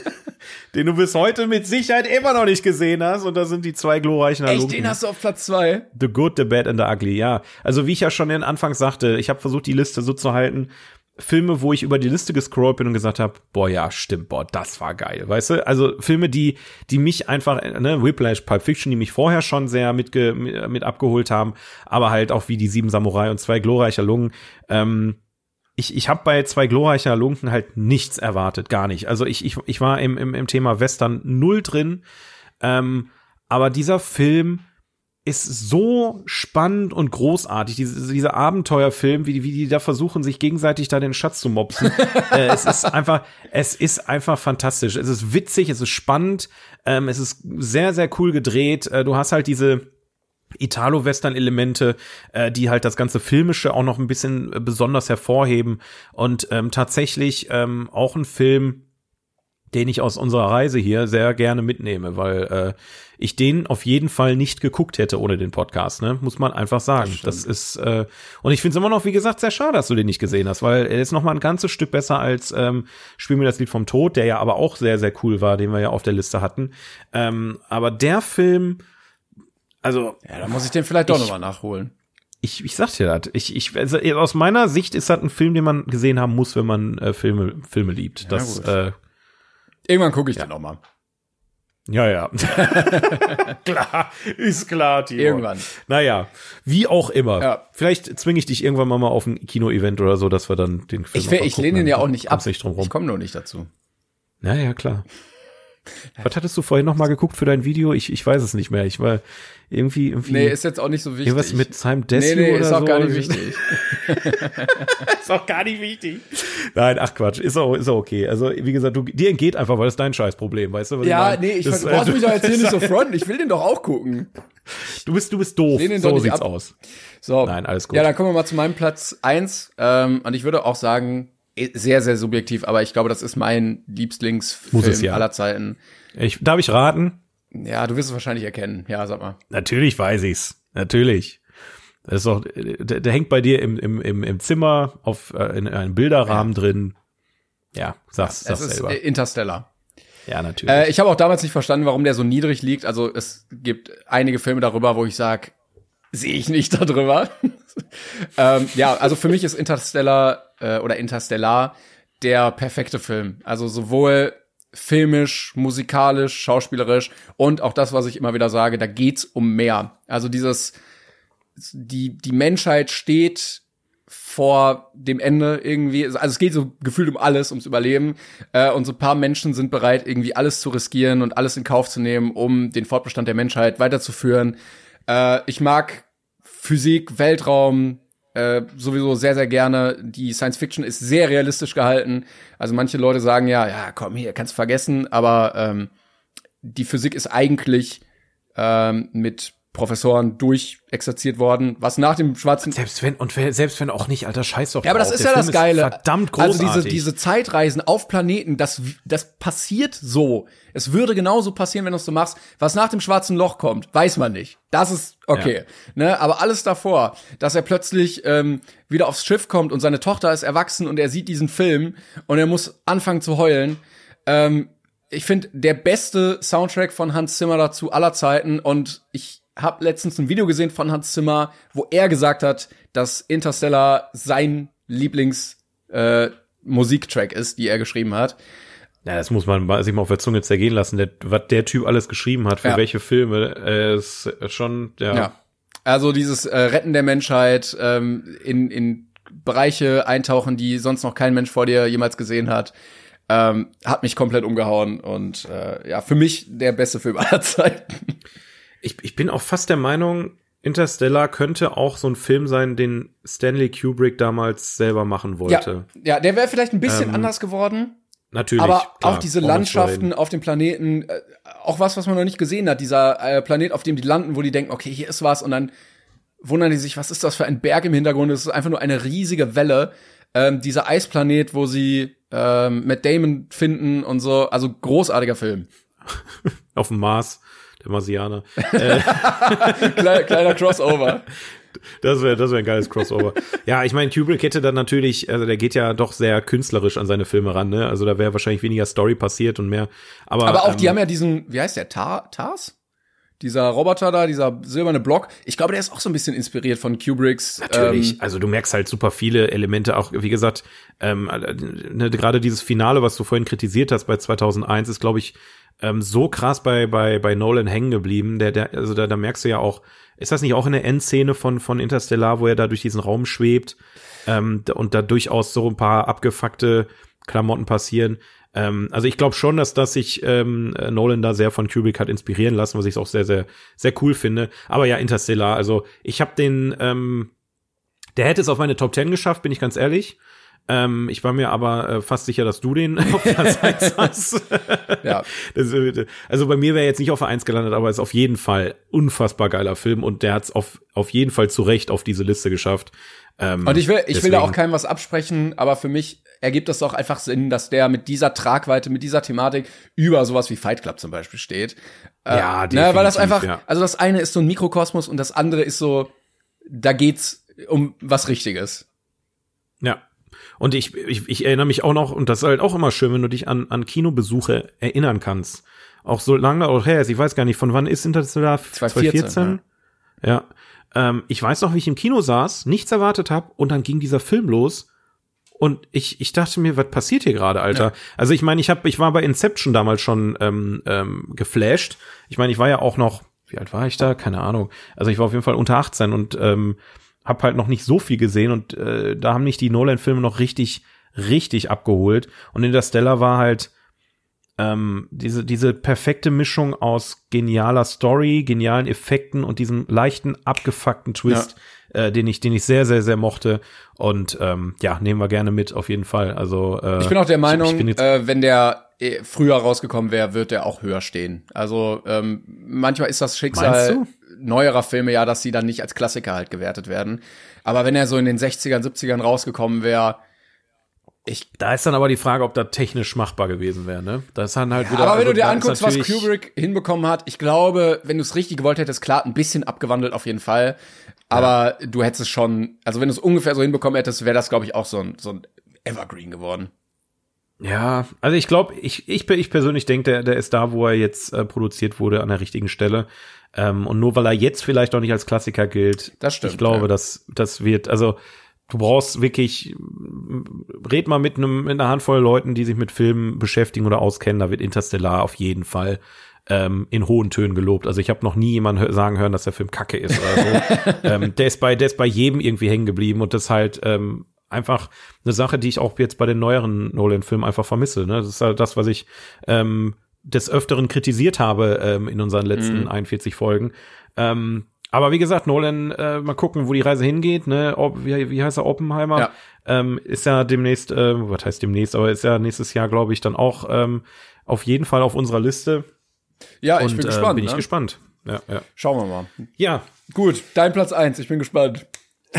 den du bis heute mit Sicherheit immer noch nicht gesehen hast. Und da sind die zwei glorreichen Halunken. Echt, den hast du auf Platz zwei? The Good, The Bad and The Ugly, ja. Also wie ich ja schon in Anfang sagte, ich habe versucht, die Liste so zu halten, Filme, wo ich über die Liste gescrollt bin und gesagt habe, boah, ja, stimmt, boah, das war geil, weißt du? Also Filme, die, die mich einfach, ne, Whiplash, Pulp Fiction, die mich vorher schon sehr mitge mit abgeholt haben, aber halt auch wie die Sieben Samurai und zwei glorreicher Lungen, ähm, ich, ich habe bei zwei glorreicher Lunken halt nichts erwartet, gar nicht. Also ich, ich, ich war im, im, im Thema Western null drin. Ähm, aber dieser Film ist so spannend und großartig, diese, dieser Abenteuerfilm, wie die, wie die da versuchen, sich gegenseitig da den Schatz zu mopsen. äh, es ist einfach, es ist einfach fantastisch. Es ist witzig, es ist spannend, ähm, es ist sehr, sehr cool gedreht. Äh, du hast halt diese Italo-Western-Elemente, äh, die halt das ganze Filmische auch noch ein bisschen äh, besonders hervorheben. Und ähm, tatsächlich ähm, auch ein Film, den ich aus unserer Reise hier sehr gerne mitnehme, weil äh, ich den auf jeden Fall nicht geguckt hätte ohne den Podcast, ne? Muss man einfach sagen. Das, das ist äh, und ich finde es immer noch, wie gesagt, sehr schade, dass du den nicht gesehen hast, weil er ist noch mal ein ganzes Stück besser als ähm, Spiel mir das Lied vom Tod, der ja aber auch sehr sehr cool war, den wir ja auf der Liste hatten. Ähm, aber der Film, also ja, da muss ich den vielleicht doch noch mal nachholen. Ich, ich sag dir das. Ich, ich, also aus meiner Sicht ist das ein Film, den man gesehen haben muss, wenn man äh, Filme, Filme liebt. Ja, das, äh, Irgendwann gucke ich ja. den noch mal. Ja, ja. klar, ist klar, Timo. Irgendwann. Naja, wie auch immer. Ja. Vielleicht zwinge ich dich irgendwann mal, mal auf ein Kino-Event oder so, dass wir dann den Film Ich, ich lehne ihn ja auch nicht ab. Nicht. Ich komme nur nicht dazu. Naja, klar. Was hattest du vorhin noch mal geguckt für dein Video? Ich, ich weiß es nicht mehr. Ich war irgendwie, irgendwie. Nee, ist jetzt auch nicht so wichtig. Irgendwas mit Simon Desue nee, nee, oder ist auch so. gar nicht wichtig. ist auch gar nicht wichtig. Nein, ach Quatsch, ist auch, ist auch okay. Also, wie gesagt, du, dir entgeht einfach, weil das ist dein Scheißproblem, weißt du? ja, ich nee, ich das, du brauchst äh, mich doch jetzt hier nicht so fronten. Ich will den doch auch gucken. Du bist, du bist doof. So sieht's ab. aus. So. Nein, alles gut. Ja, dann kommen wir mal zu meinem Platz eins. Ähm, und ich würde auch sagen, sehr, sehr subjektiv, aber ich glaube, das ist mein Lieblingsfilm ja. aller Zeiten. Ich, darf ich raten? Ja, du wirst es wahrscheinlich erkennen. Ja, sag mal. Natürlich weiß ich's. Natürlich. Das ist auch, der, der hängt bei dir im, im, im, im Zimmer auf äh, in einem Bilderrahmen ja. drin. Ja, sag's, ja, sag's es selber. Ist Interstellar. Ja, natürlich. Äh, ich habe auch damals nicht verstanden, warum der so niedrig liegt. Also es gibt einige Filme darüber, wo ich sag, sehe ich nicht darüber. ähm, ja, also für mich ist Interstellar äh, oder Interstellar der perfekte Film. Also sowohl filmisch, musikalisch, schauspielerisch und auch das, was ich immer wieder sage, da geht's um mehr. Also dieses, die, die Menschheit steht vor dem Ende irgendwie, also es geht so gefühlt um alles, ums Überleben. Äh, und so paar Menschen sind bereit, irgendwie alles zu riskieren und alles in Kauf zu nehmen, um den Fortbestand der Menschheit weiterzuführen. Äh, ich mag Physik, Weltraum, äh, sowieso sehr, sehr gerne. Die Science Fiction ist sehr realistisch gehalten. Also manche Leute sagen ja, ja, komm hier, kannst vergessen, aber ähm, die Physik ist eigentlich ähm, mit Professoren durchexerziert worden, was nach dem schwarzen selbst wenn und selbst wenn auch nicht, alter Scheiß doch. Ja, aber das ist ja Film das Geile. verdammt großartig. Also diese diese Zeitreisen auf Planeten, das das passiert so. Es würde genauso passieren, wenn du es so machst. Was nach dem schwarzen Loch kommt, weiß man nicht. Das ist okay, ja. ne? Aber alles davor, dass er plötzlich ähm, wieder aufs Schiff kommt und seine Tochter ist erwachsen und er sieht diesen Film und er muss anfangen zu heulen. Ähm, ich finde der beste Soundtrack von Hans Zimmer dazu aller Zeiten und ich habe letztens ein Video gesehen von Hans Zimmer, wo er gesagt hat, dass Interstellar sein Lieblings äh, Musiktrack ist, die er geschrieben hat. Ja, das muss man sich mal auf der Zunge zergehen lassen, der, was der Typ alles geschrieben hat, für ja. welche Filme, äh, ist schon, ja. ja. Also dieses äh, Retten der Menschheit, ähm, in, in Bereiche eintauchen, die sonst noch kein Mensch vor dir jemals gesehen hat, ähm, hat mich komplett umgehauen und äh, ja, für mich der beste Film aller Zeiten ich, ich bin auch fast der Meinung, Interstellar könnte auch so ein Film sein, den Stanley Kubrick damals selber machen wollte. Ja, ja der wäre vielleicht ein bisschen ähm, anders geworden. Natürlich. Aber klar, auch diese Landschaften auf dem Planeten, äh, auch was, was man noch nicht gesehen hat, dieser äh, Planet, auf dem die landen, wo die denken, okay, hier ist was, und dann wundern die sich, was ist das für ein Berg im Hintergrund? Es ist einfach nur eine riesige Welle. Ähm, dieser Eisplanet, wo sie ähm, Matt Damon finden und so, also großartiger Film. auf dem Mars Marsianer. kleiner, kleiner Crossover. Das wäre das wäre ein geiles Crossover. ja, ich meine, Kubrick hätte dann natürlich, also der geht ja doch sehr künstlerisch an seine Filme ran, ne? Also da wäre wahrscheinlich weniger Story passiert und mehr. Aber, aber auch ähm, die haben ja diesen, wie heißt der, Tar, Tars? Dieser Roboter da, dieser silberne Block, ich glaube, der ist auch so ein bisschen inspiriert von Kubricks. Natürlich, Ähm, also du merkst halt super viele Elemente, auch wie gesagt, ähm, ne, gerade dieses Finale, was du vorhin kritisiert hast bei 2001, ist glaube ich ähm, so krass bei bei bei Nolan hängen geblieben. Der der also da, da merkst du ja auch, ist das nicht auch in der Endszene von von Interstellar, wo er da durch diesen Raum schwebt ähm, und da durchaus so ein paar abgefuckte Klamotten passieren. Ähm, also ich glaube schon, dass dass sich ähm, Nolan da sehr von Kubrick hat inspirieren lassen, was ich auch sehr sehr sehr cool finde. Aber ja, Interstellar. Also ich habe den, ähm, der hätte es auf meine Top 10 geschafft, bin ich ganz ehrlich. Ähm, ich war mir aber äh, fast sicher, dass du den auf Platz 1 hast. ja. Das, äh, also bei mir wäre jetzt nicht auf der 1 gelandet, aber ist auf jeden Fall unfassbar geiler Film und der hat es auf, auf jeden Fall zu Recht auf diese Liste geschafft. Ähm, Und ich will, ich will da auch deswegen- keinem was absprechen, aber für mich ergibt es doch einfach Sinn, dass der mit dieser Tragweite, mit dieser Thematik über sowas wie Fight Club zum Beispiel steht. Äh, Ja, ne, weil das definitiv, einfach, ja. also das eine ist so ein Mikrokosmos und das andere ist so, da geht's um was Richtiges. Ja. Und ich, ich, ich erinnere mich auch noch, und das ist halt auch immer schön, wenn du dich an, an Kinobesuche erinnern kannst. Auch so lange auch her ist, ich weiß gar nicht, von wann ist Interstellar? 2014, Ja. Ähm, ich weiß noch, wie ich im Kino saß, nichts erwartet habe und dann ging dieser Film los. Und ich, ich dachte mir, was passiert hier gerade, Alter? Ja. Also ich meine, ich hab, ich war bei Inception damals schon ähm, ähm, geflasht. Ich meine, ich war ja auch noch, wie alt war ich da? Keine Ahnung. Also ich war auf jeden Fall unter 18 und ähm, hab halt noch nicht so viel gesehen und äh, da haben mich die Nolan-Filme noch richtig, richtig abgeholt. Und Interstellar war halt ähm, diese, diese perfekte Mischung aus genialer Story, genialen Effekten und diesem leichten, abgefuckten Twist, äh, den ich, den ich sehr, sehr, sehr mochte. Und ähm, ja, nehmen wir gerne mit, auf jeden Fall. Also äh, Ich bin auch der Meinung, äh, wenn der äh, früher rausgekommen wäre, wird der auch höher stehen. Also ähm, manchmal ist das Schicksal neuerer Filme ja, dass sie dann nicht als Klassiker halt gewertet werden. Aber wenn er so in den 60ern, 70ern rausgekommen wäre, ich Da ist dann aber die Frage, ob das technisch machbar gewesen wäre, ne? Das ist dann halt wieder. aber wenn also du dir da anguckst, was Kubrick hinbekommen hat, ich glaube, wenn du es richtig gewollt hättest, klar, ein bisschen abgewandelt auf jeden Fall. Aber du hättest es schon, also wenn du es ungefähr so hinbekommen hättest, wäre das, glaube ich, auch so ein, so ein Evergreen geworden. Ja, also ich glaube, ich, ich, ich persönlich denke, der, der ist da, wo er jetzt äh, produziert wurde, an der richtigen Stelle. Ähm, und nur weil er jetzt vielleicht auch nicht als Klassiker gilt, Das stimmt, ich glaube, ja. dass das wird, also du brauchst wirklich, red mal mit einem mit einer Handvoll Leuten, die sich mit Filmen beschäftigen oder auskennen, da wird Interstellar auf jeden Fall ähm, in hohen Tönen gelobt. Also ich habe noch nie jemanden sagen hören, dass der Film Kacke ist oder so. ähm, der ist bei der ist bei jedem irgendwie hängen geblieben und das ist halt ähm, einfach eine Sache, die ich auch jetzt bei den neueren Nolan-Filmen einfach vermisse. Ne? Das ist halt das, was ich ähm, des Öfteren kritisiert habe ähm, in unseren letzten Mhm. 41 Folgen. Ähm, aber wie gesagt, Nolan, äh, mal gucken, wo die Reise hingeht. Ne? Ob, wie, wie heißt er, Oppenheimer? Ja. Ähm, ist ja demnächst, äh, was heißt demnächst, aber ist ja nächstes Jahr, glaube ich, dann auch ähm, auf jeden Fall auf unserer Liste. Ja, Und ich bin äh, gespannt. bin ich ne? gespannt. Ja, ja. Schauen wir mal. ja, Gut, dein Platz eins. ich bin gespannt.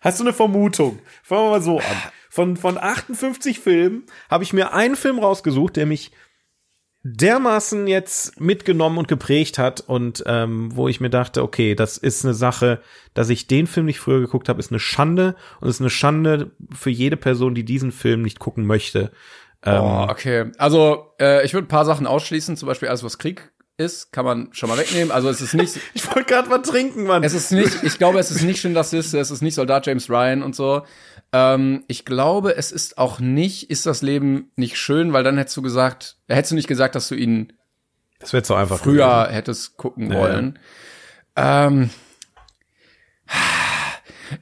Hast du eine Vermutung? Fangen wir mal so an. Von, von 58 Filmen habe ich mir einen Film rausgesucht, der mich dermaßen jetzt mitgenommen und geprägt hat und ähm, wo ich mir dachte, okay, das ist eine Sache, dass ich den Film nicht früher geguckt habe, ist eine Schande und ist eine Schande für jede Person, die diesen Film nicht gucken möchte. Ähm, Oh, okay. Also, äh, ich würde ein paar Sachen ausschließen, zum Beispiel alles, was Krieg ist, kann man schon mal wegnehmen. Also es ist nicht, Ich wollte gerade was trinken, Mann. es ist nicht, ich glaube, es ist nicht schön, dass es es ist nicht Soldat James Ryan und so. Ähm, ich glaube, es ist auch nicht, ist das Leben nicht schön, weil dann hättest du gesagt, hättest du nicht gesagt, dass du ihn das wird so einfach. früher hättest gucken Ja, wollen. Ähm,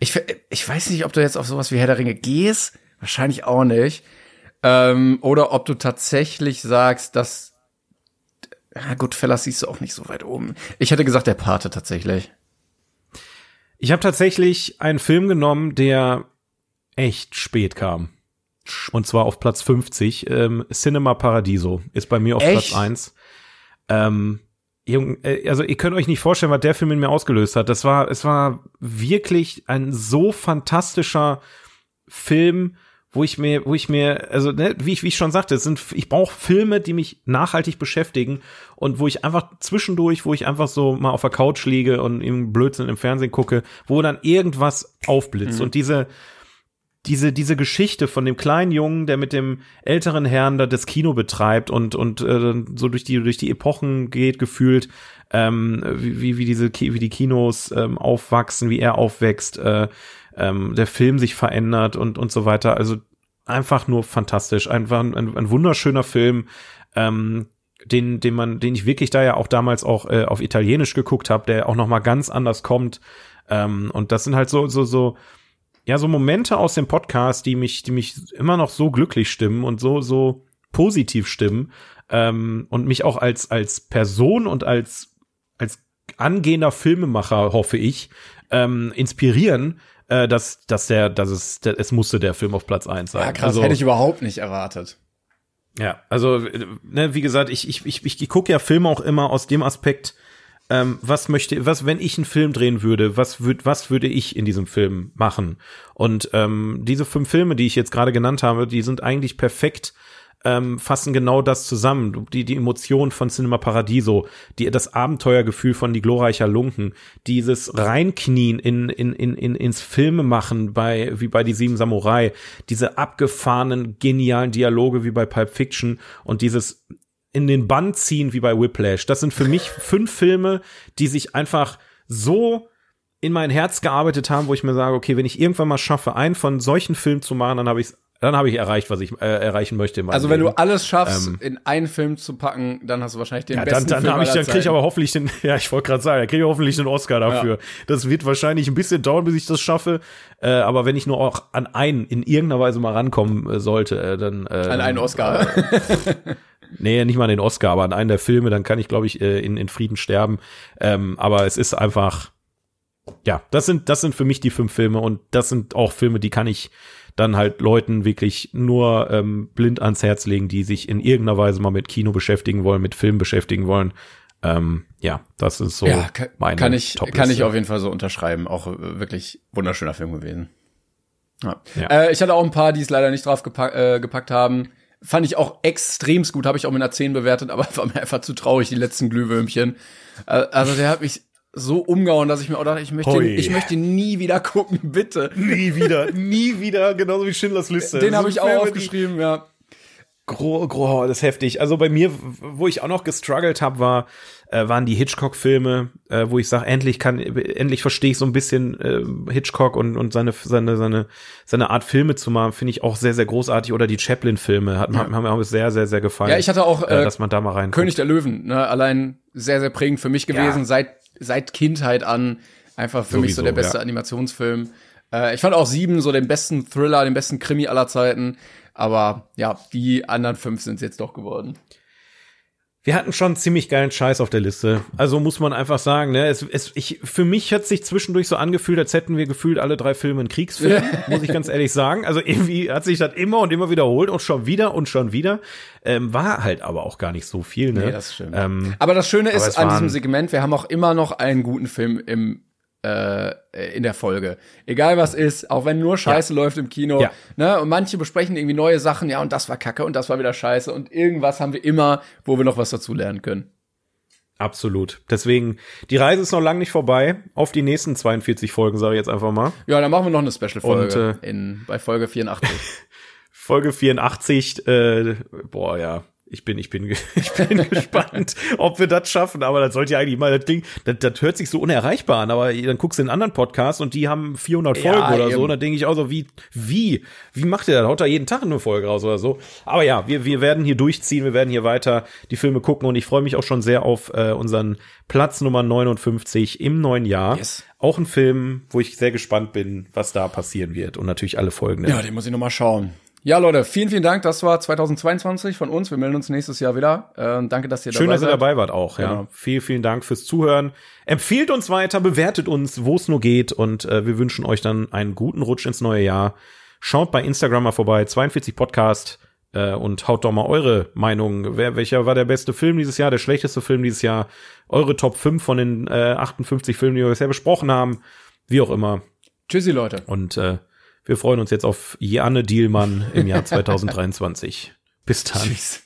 ich, ich weiß nicht, ob du jetzt auf sowas wie Herr der Ringe gehst. Wahrscheinlich auch nicht. Ähm, oder ob du tatsächlich sagst, dass. Ja, gut, Fellas siehst du auch nicht so weit oben. Ich hätte gesagt, der Pate tatsächlich. Ich habe tatsächlich einen Film genommen, der echt spät kam. Und zwar auf Platz 50. Ähm, Cinema Paradiso ist bei mir auf Echt? Platz 1. Ähm, äh, also ihr könnt euch nicht vorstellen, was der Film in mir ausgelöst hat. Das war, es war wirklich ein so fantastischer Film, wo ich mir, wo ich mir, also ne, wie ich, wie ich schon sagte, es sind, ich brauche Filme, die mich nachhaltig beschäftigen und wo ich einfach zwischendurch, wo ich einfach so mal auf der Couch liege und im Blödsinn im Fernsehen gucke, wo dann irgendwas aufblitzt und diese diese, diese Geschichte von dem kleinen Jungen, der mit dem älteren Herrn da das Kino betreibt und, und äh, so durch die, durch die Epochen geht, gefühlt, ähm, wie, wie, diese, wie die Kinos ähm, aufwachsen, wie er aufwächst, äh, ähm, der Film sich verändert und, und so weiter. Also einfach nur fantastisch. Einfach ein, ein, ein wunderschöner Film. Ähm, den, den man, den ich wirklich da ja auch damals auch äh, auf Italienisch geguckt habe, der auch noch mal ganz anders kommt. Ähm, und das sind halt so, so, so, ja, so Momente aus dem Podcast, die mich, die mich immer noch so glücklich stimmen und so, so positiv stimmen ähm, und mich auch als, als Person und als, als angehender Filmemacher, hoffe ich, ähm, inspirieren, äh, dass, dass der, dass es, der, es musste der Film auf Platz eins sein. Ja, krass, also, hätte ich überhaupt nicht erwartet. Ja, also, ne, wie gesagt, ich, ich, ich, ich gucke ja Filme auch immer aus dem Aspekt, ähm, was möchte, was, wenn ich einen Film drehen würde, was würde, was würde ich in diesem Film machen? Und ähm, diese fünf Filme, die ich jetzt gerade genannt habe, die sind eigentlich perfekt ähm, fassen genau das zusammen. Die, die Emotion von Cinema Paradiso, die, das Abenteuergefühl von Die glorreicher Lunken, dieses Reinknien in, in, in, in, ins Filme machen bei, wie bei Die Sieben Samurai, diese abgefahrenen, genialen Dialoge wie bei Pulp Fiction und dieses in den Bann ziehen wie bei Whiplash. Das sind für mich fünf Filme, die sich einfach so in mein Herz gearbeitet haben, wo ich mir sage, okay, wenn ich irgendwann mal schaffe, einen von solchen Filmen zu machen, dann habe ich dann habe ich erreicht, was ich äh, erreichen möchte. also wenn Leben. du alles schaffst, ähm, in einen Film zu packen, dann hast du wahrscheinlich den ja, besten dann, dann Film ich, Dann kriege ich aber hoffentlich den, ja, ich wollte gerade sagen, dann kriege ich hoffentlich den Oscar dafür. Ja. Das wird wahrscheinlich ein bisschen dauern, bis ich das schaffe. Äh, aber wenn ich nur auch an einen in irgendeiner Weise mal rankommen äh, sollte, äh, dann äh, an einen Oscar. Nee, nicht mal an den Oscar, aber an einen der Filme, dann kann ich, glaube ich, äh, in, in Frieden sterben. Ähm, aber es ist einfach, ja, das sind, das sind für mich die fünf Filme und das sind auch Filme, die kann ich dann halt Leuten wirklich nur ähm, blind ans Herz legen, die sich in irgendeiner Weise mal mit Kino beschäftigen wollen, mit Film beschäftigen wollen. Ähm, ja, das ist so ja, kann, meine kann ich kann ich auf jeden Fall so unterschreiben. Auch äh, wirklich wunderschöner Film gewesen. Ja. ja. Äh, ich hatte auch ein paar, die es leider nicht drauf gepack, äh, gepackt haben. Fand ich auch extremst gut, habe ich auch mit einer 10 bewertet, aber war mir einfach zu traurig, die letzten Glühwürmchen. Äh, also der hat mich so umgehauen, dass ich mir auch dachte, ich möchte, ich möchte nie wieder gucken, bitte. Nie wieder, nie wieder, genauso wie Schindlers Liste. Den habe ich auch aufgeschrieben, ja. Gro, gro, das ist heftig. Also bei mir, wo ich auch noch gestruggelt habe, war, äh, waren die Hitchcock-Filme, äh, wo ich sage, endlich kann, endlich verstehe ich so ein bisschen äh, Hitchcock und und seine seine seine seine Art Filme zu machen, finde ich auch sehr sehr großartig. Oder die Chaplin-Filme hat, ja. haben mir auch sehr sehr sehr gefallen. Ja, ich hatte auch, äh, dass man da mal rein. König der Löwen, ne, allein sehr sehr prägend für mich gewesen ja. seit seit Kindheit an einfach für Sowieso, mich so der beste ja. Animationsfilm. Äh, ich fand auch sieben so den besten Thriller, den besten Krimi aller Zeiten. Aber ja, die anderen fünf sind es jetzt doch geworden. Wir hatten schon ziemlich geilen Scheiß auf der Liste. Also muss man einfach sagen, ne, es, es, ich, für mich hat sich zwischendurch so angefühlt, als hätten wir gefühlt alle drei Filme einen Kriegsfilm, muss ich ganz ehrlich sagen. Also irgendwie hat sich das immer und immer wiederholt und schon wieder und schon wieder. Ähm, war halt aber auch gar nicht so viel, ne? Nee, das stimmt. Ähm, aber das Schöne ist an diesem Segment, wir haben auch immer noch einen guten Film im in der Folge. Egal was ist, auch wenn nur Scheiße ja. läuft im Kino. Ja. Ne? Und manche besprechen irgendwie neue Sachen, ja, und das war Kacke und das war wieder Scheiße. Und irgendwas haben wir immer, wo wir noch was dazu lernen können. Absolut. Deswegen, die Reise ist noch lange nicht vorbei. Auf die nächsten 42 Folgen, sage ich jetzt einfach mal. Ja, dann machen wir noch eine Special-Folge äh, in bei Folge 84. Folge 84, äh, boah, ja, ich bin, ich bin, ich bin gespannt, ob wir das schaffen. Aber das sollte ja eigentlich mal, das Ding, das, das hört sich so unerreichbar an. Aber dann guckst du in einen anderen Podcast und die haben 400 Folgen ja, oder eben. so. Und dann denke ich auch so, wie, wie, wie macht ihr das? Haut da jeden Tag eine Folge raus oder so? Aber ja, wir, wir werden hier durchziehen. Wir werden hier weiter die Filme gucken. Und ich freue mich auch schon sehr auf äh, unseren Platz Nummer 59 im neuen Jahr. Yes. Auch ein Film, wo ich sehr gespannt bin, was da passieren wird. Und natürlich alle Folgen. Ja, den muss ich noch mal schauen. Ja, Leute, vielen, vielen Dank. Das war 2022 von uns. Wir melden uns nächstes Jahr wieder. Äh, danke, dass ihr Schön, dabei seid. Schön, dass ihr dabei wart auch. Ja. Genau. Vielen, vielen Dank fürs Zuhören. Empfehlt uns weiter, bewertet uns, wo es nur geht. Und äh, wir wünschen euch dann einen guten Rutsch ins neue Jahr. Schaut bei Instagram mal vorbei, 42 Podcast. Äh, und haut doch mal eure Meinung. Wer, welcher war der beste Film dieses Jahr, der schlechteste Film dieses Jahr? Eure Top 5 von den äh, 58 Filmen, die wir bisher besprochen haben. Wie auch immer. Tschüssi, Leute. Und äh, wir freuen uns jetzt auf Janne Dielmann im Jahr 2023. Bis dann. Tschüss.